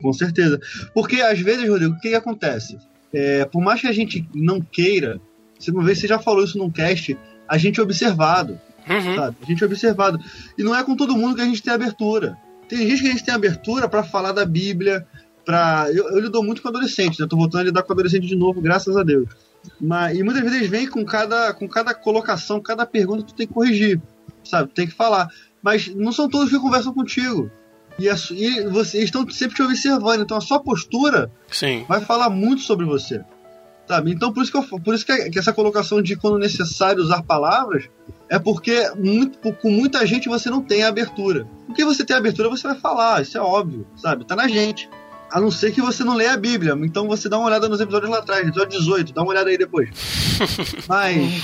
S4: com certeza. Porque às vezes, Rodrigo, o que, que acontece? É, por mais que a gente não queira, você uma vez você já falou isso num cast, a gente é observado.
S2: Uhum.
S4: sabe? A gente é observado. E não é com todo mundo que a gente tem abertura. Tem gente que a gente tem abertura para falar da Bíblia, para eu, eu lido muito com adolescente, né? Tô voltando a lidar com adolescente de novo, graças a Deus. Mas, e muitas vezes vêm com cada, com cada colocação, cada pergunta que tu tem que corrigir, sabe? Tem que falar. Mas não são todos que conversam contigo. E, a su- e vocês estão sempre te observando, então a sua postura
S2: Sim.
S4: vai falar muito sobre você. Sabe? Então, por isso, que, eu, por isso que, que essa colocação de quando necessário usar palavras é porque muito, com muita gente você não tem abertura. Porque você tem abertura, você vai falar, isso é óbvio, sabe? Tá na gente. A não ser que você não leia a Bíblia. Então você dá uma olhada nos episódios lá atrás, episódio 18, dá uma olhada aí depois. Mas,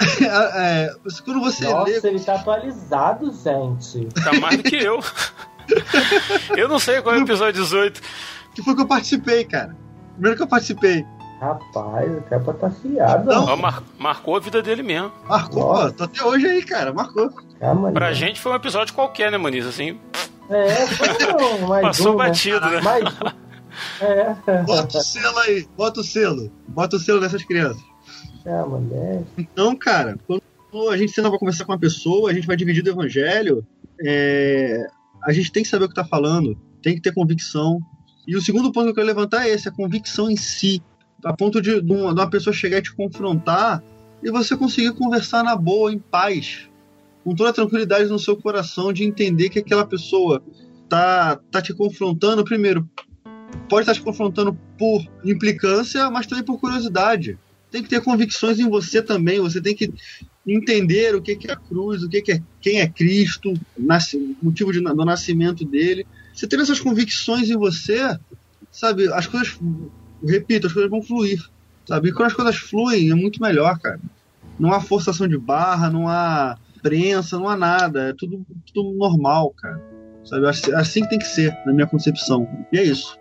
S4: é, é, quando você lê.
S3: Nossa, ele tá atualizado, gente.
S2: Tá mais do que eu. eu não sei qual é o episódio 18.
S4: Que foi que eu participei, cara. Primeiro que eu participei.
S3: Rapaz, a capa tá afiada.
S4: Não.
S2: Ó, mar- marcou a vida dele mesmo.
S4: Marcou,
S3: Nossa.
S4: pô, tô até hoje aí, cara. Marcou.
S3: Calma.
S2: Pra gente foi um episódio qualquer, né, Maniz? Assim,
S3: É, foi um, mais
S2: passou
S3: um, né?
S2: batido, né?
S3: Mais um. É.
S4: Bota o selo aí, bota o selo. Bota o selo dessas crianças.
S3: Ah, mulher.
S4: Então, cara, quando a gente senta pra conversar com uma pessoa, a gente vai dividir do evangelho, é, a gente tem que saber o que tá falando, tem que ter convicção. E o segundo ponto que eu quero levantar é esse, a convicção em si. A ponto de, de uma de uma pessoa chegar e te confrontar e você conseguir conversar na boa, em paz. Com toda tranquilidade no seu coração de entender que aquela pessoa tá, tá te confrontando, primeiro, pode estar te confrontando por implicância, mas também por curiosidade. Tem que ter convicções em você também, você tem que entender o que é a cruz, o que é quem é Cristo, o motivo de, do nascimento dele. Você tendo essas convicções em você, sabe, as coisas, repito, as coisas vão fluir, sabe? E quando as coisas fluem, é muito melhor, cara. Não há forçação de barra, não há prensa, não há nada, é tudo, tudo normal, cara. Sabe? Assim que tem que ser, na minha concepção. E é isso.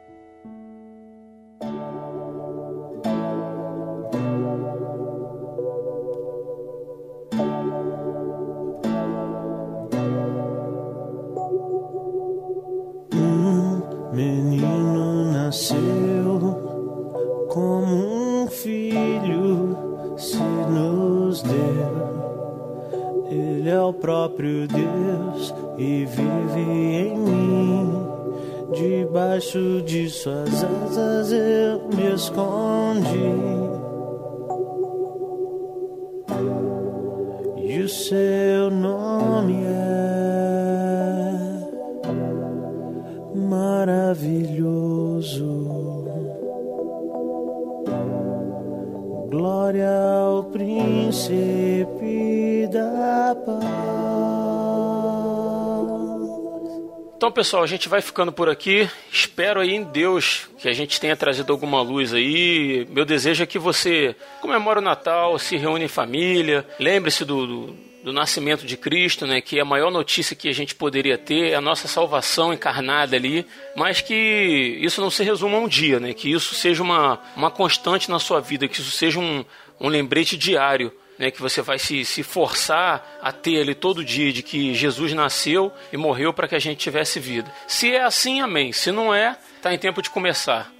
S2: Pessoal, a gente vai ficando por aqui. Espero aí em Deus que a gente tenha trazido alguma luz aí. Meu desejo é que você comemore o Natal, se reúne em família, lembre-se do, do, do, nascimento de Cristo, né? Que é a maior notícia que a gente poderia ter, é a nossa salvação encarnada ali, mas que isso não se resuma a um dia, né? Que isso seja uma, uma constante na sua vida, que isso seja um, um lembrete diário né, que você vai se, se forçar a ter ali todo dia de que Jesus nasceu e morreu para que a gente tivesse vida. Se é assim, amém. Se não é, tá em tempo de começar.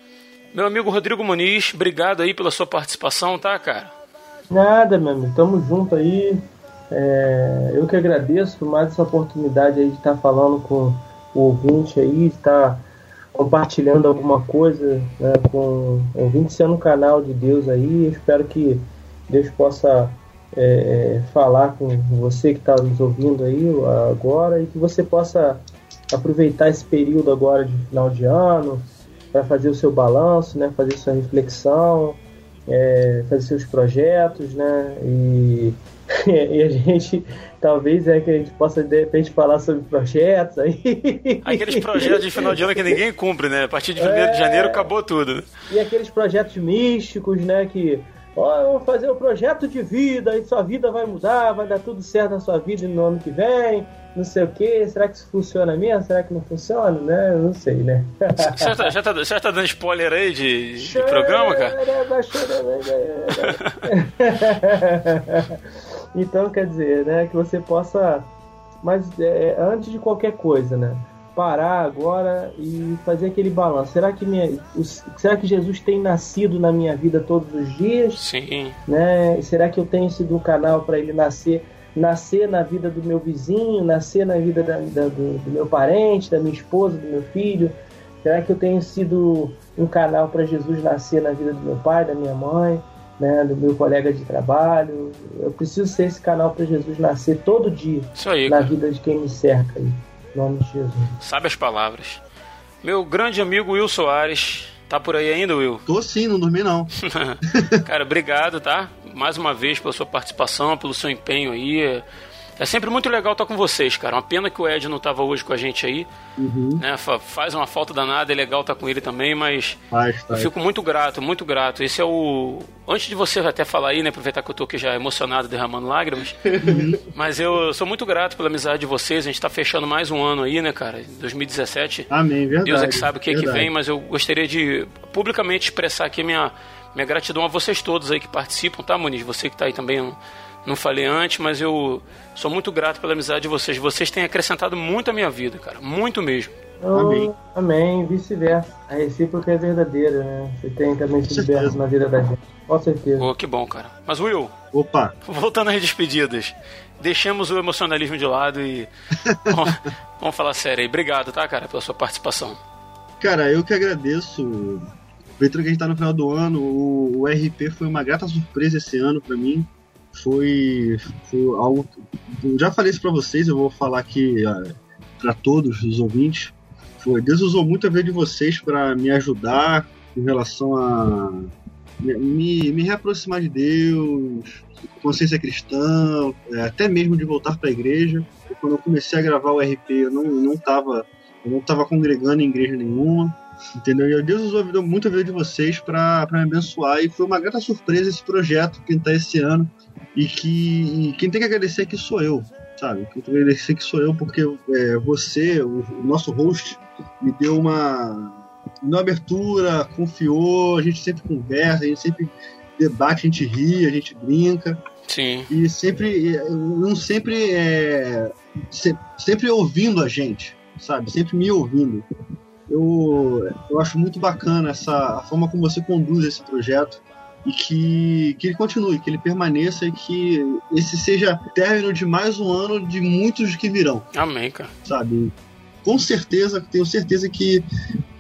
S2: Meu amigo Rodrigo Muniz, obrigado aí pela sua participação, tá, cara?
S3: Nada, meu amigo. Tamo junto aí. É, eu que agradeço mais essa oportunidade aí de estar tá falando com o ouvinte aí, estar tá compartilhando alguma coisa né, com o ouvinte sendo um canal de Deus aí. Eu espero que Deus possa é, é, falar com você que está nos ouvindo aí agora e que você possa aproveitar esse período agora de final de ano para fazer o seu balanço, né, fazer sua reflexão, é, fazer seus projetos, né, e, e, a gente talvez é que a gente possa de repente falar sobre projetos aí.
S2: Aqueles projetos de final de ano que ninguém cumpre, né? A partir de 1 é, de janeiro acabou tudo.
S3: E aqueles projetos místicos, né, que Ó, eu vou fazer um projeto de vida e sua vida vai mudar, vai dar tudo certo na sua vida no ano que vem, não sei o que. Será que isso funciona mesmo? Será que não funciona? Né? Não sei, né?
S2: Já tá, já, tá, já tá dando spoiler aí de, de programa, cara?
S3: então, quer dizer, né, que você possa. Mas é, antes de qualquer coisa, né? Parar agora e fazer aquele balanço. Será que minha, será que Jesus tem nascido na minha vida todos os dias?
S2: Sim.
S3: Né? Será que eu tenho sido um canal para ele nascer, nascer na vida do meu vizinho, nascer na vida da, da, do, do, meu parente, da minha esposa, do meu filho? Será que eu tenho sido um canal para Jesus nascer na vida do meu pai, da minha mãe? Né, do meu colega de trabalho. Eu preciso ser esse canal para Jesus nascer todo dia
S2: aí,
S3: na vida de quem me cerca. Aí nome de Jesus.
S2: Sabe as palavras. Meu grande amigo Will Soares. Tá por aí ainda, Will?
S4: Tô sim, não dormi não.
S2: Cara, obrigado, tá? Mais uma vez pela sua participação, pelo seu empenho aí. É sempre muito legal estar com vocês, cara. Uma pena que o Ed não estava hoje com a gente aí. Uhum. Né? Faz uma falta danada, é legal estar com ele também, mas
S4: faz,
S2: eu fico muito grato, muito grato. Esse é o. Antes de você até falar aí, né? Aproveitar que eu tô aqui já emocionado, derramando lágrimas. Uhum. mas eu sou muito grato pela amizade de vocês. A gente está fechando mais um ano aí, né, cara? 2017.
S4: Amém, verdade.
S2: Deus é que sabe o que, é que vem, mas eu gostaria de publicamente expressar aqui minha, minha gratidão a vocês todos aí que participam, tá, Muniz? Você que está aí também não falei antes, mas eu sou muito grato pela amizade de vocês. Vocês têm acrescentado muito a minha vida, cara. Muito mesmo.
S3: Oh, amém. Amém. Vice-versa. A recíproca é verdadeira, né? Você tem também sido na vida da gente. Com certeza.
S2: Oh, que bom, cara. Mas, Will.
S4: Opa.
S2: Voltando às despedidas. Deixemos o emocionalismo de lado e. vamos, vamos falar sério aí. Obrigado, tá, cara, pela sua participação.
S4: Cara, eu que agradeço. Aproveitando que a gente tá no final do ano, o, o RP foi uma grata surpresa esse ano para mim foi, foi algo. Eu já falei isso para vocês, eu vou falar aqui uh, para todos os ouvintes. Foi, Deus usou muito a vida de vocês para me ajudar em relação a me, me reaproximar de Deus, consciência cristã, é, até mesmo de voltar para a igreja. Quando eu comecei a gravar o RP, eu não não estava eu não tava congregando em igreja nenhuma, entendeu? E Deus usou a vida, muito a vida de vocês para me abençoar e foi uma grata surpresa esse projeto pintar esse ano e que e quem tem que agradecer aqui sou eu, sabe? Quem tem que agradecer aqui sou eu porque é, você, o, o nosso host, me deu uma uma abertura, confiou, a gente sempre conversa, a gente sempre debate, a gente ri, a gente brinca.
S2: Sim.
S4: E sempre, um sempre é, sempre ouvindo a gente, sabe? Sempre me ouvindo. Eu, eu acho muito bacana essa a forma como você conduz esse projeto e que, que ele continue, que ele permaneça e que esse seja término de mais um ano de muitos que virão.
S2: Amém, cara.
S4: Sabe? Com certeza, tenho certeza que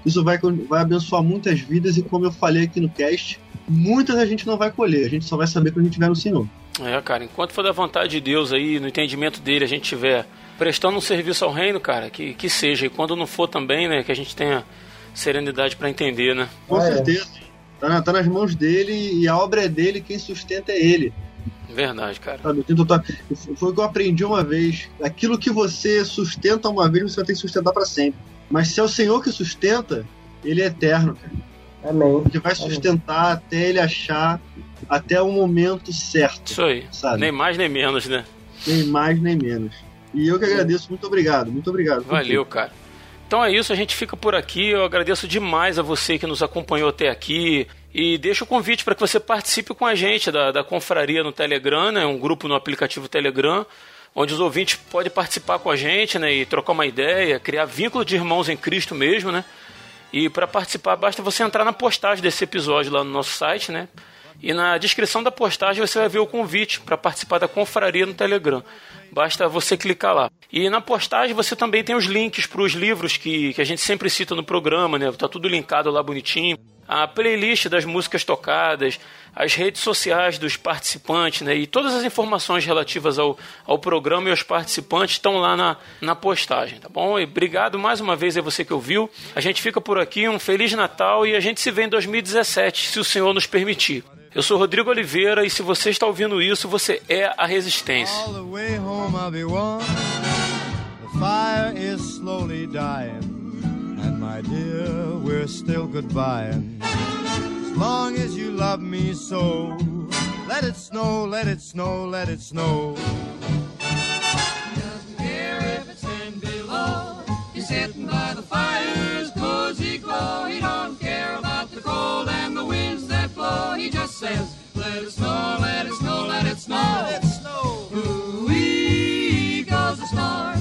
S4: isso vai, vai abençoar muitas vidas e como eu falei aqui no cast, muitas a gente não vai colher, a gente só vai saber quando a gente tiver no Senhor.
S2: É, cara, enquanto for da vontade de Deus aí, no entendimento dele, a gente tiver prestando um serviço ao reino, cara, que, que seja. E quando não for também, né, que a gente tenha serenidade para entender, né?
S4: Com
S3: é.
S4: certeza. Tá, tá nas mãos dele e a obra é dele, quem sustenta é ele.
S2: Verdade, cara.
S4: Sabe? Tá- Foi o que eu aprendi uma vez. Aquilo que você sustenta uma vez, você vai ter que sustentar para sempre. Mas se é o Senhor que sustenta, ele é eterno. cara.
S3: Amém.
S4: Ele vai sustentar até ele achar, até o momento certo.
S2: Isso aí.
S4: Sabe?
S2: Nem mais nem menos, né?
S4: Nem mais nem menos. E eu que agradeço, muito obrigado, muito obrigado.
S2: Valeu, cara. Então é isso, a gente fica por aqui. Eu agradeço demais a você que nos acompanhou até aqui. E deixo o convite para que você participe com a gente da, da confraria no Telegram, né? um grupo no aplicativo Telegram, onde os ouvintes podem participar com a gente né? e trocar uma ideia, criar vínculo de irmãos em Cristo mesmo. Né? E para participar, basta você entrar na postagem desse episódio lá no nosso site, né? E na descrição da postagem você vai ver o convite para participar da confraria no Telegram. Basta você clicar lá. E na postagem você também tem os links para os livros que, que a gente sempre cita no programa, né? Tá tudo linkado lá bonitinho. A playlist das músicas tocadas, as redes sociais dos participantes, né? E todas as informações relativas ao, ao programa e aos participantes estão lá na, na postagem, tá bom? E obrigado mais uma vez a você que ouviu. A gente fica por aqui, um Feliz Natal e a gente se vê em 2017, se o Senhor nos permitir. Eu sou Rodrigo Oliveira e se você está ouvindo isso, você é a resistência.
S7: All the way home I'll be warm. The fire is slowly dying. And my dear, we're still goodbying. As long as you love me so. Let it snow, let it snow, let it snow.
S8: doesn't care if it's ten below. He's sitting by the fire's cozy glow. He don't care about blow. He just says, let it snow, let it snow, let it snow.
S7: Let it snow.
S8: Ooh-wee goes the storm.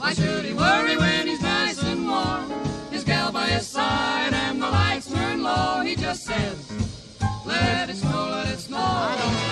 S8: Why should he worry when he's nice and warm? His gal by his side and the lights turn low. He just says, let it snow, let it snow.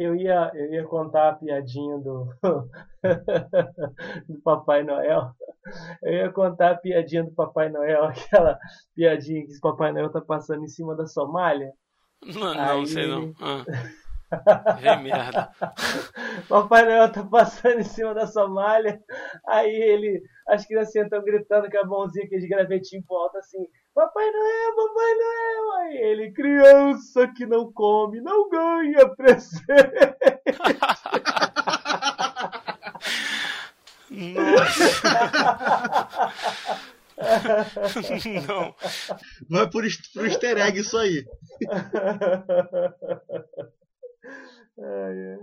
S3: Eu ia, eu ia contar a piadinha do, do Papai Noel. Eu ia contar a piadinha do Papai Noel, aquela piadinha que o Papai Noel tá passando em cima da Somália.
S2: Não, não
S3: Aí-
S2: sei não. Ah. Vem merda.
S3: Papai Noel tá passando em cima da Somália. Aí ele, as criancinhas estão gritando com a mãozinha, aquele gravetinho pro alto assim: Papai Noel, Papai Noel. Aí ele, criança que não come, não ganha presente.
S2: Não.
S4: Vai por, est- pro easter egg isso aí.
S3: Ai, ai.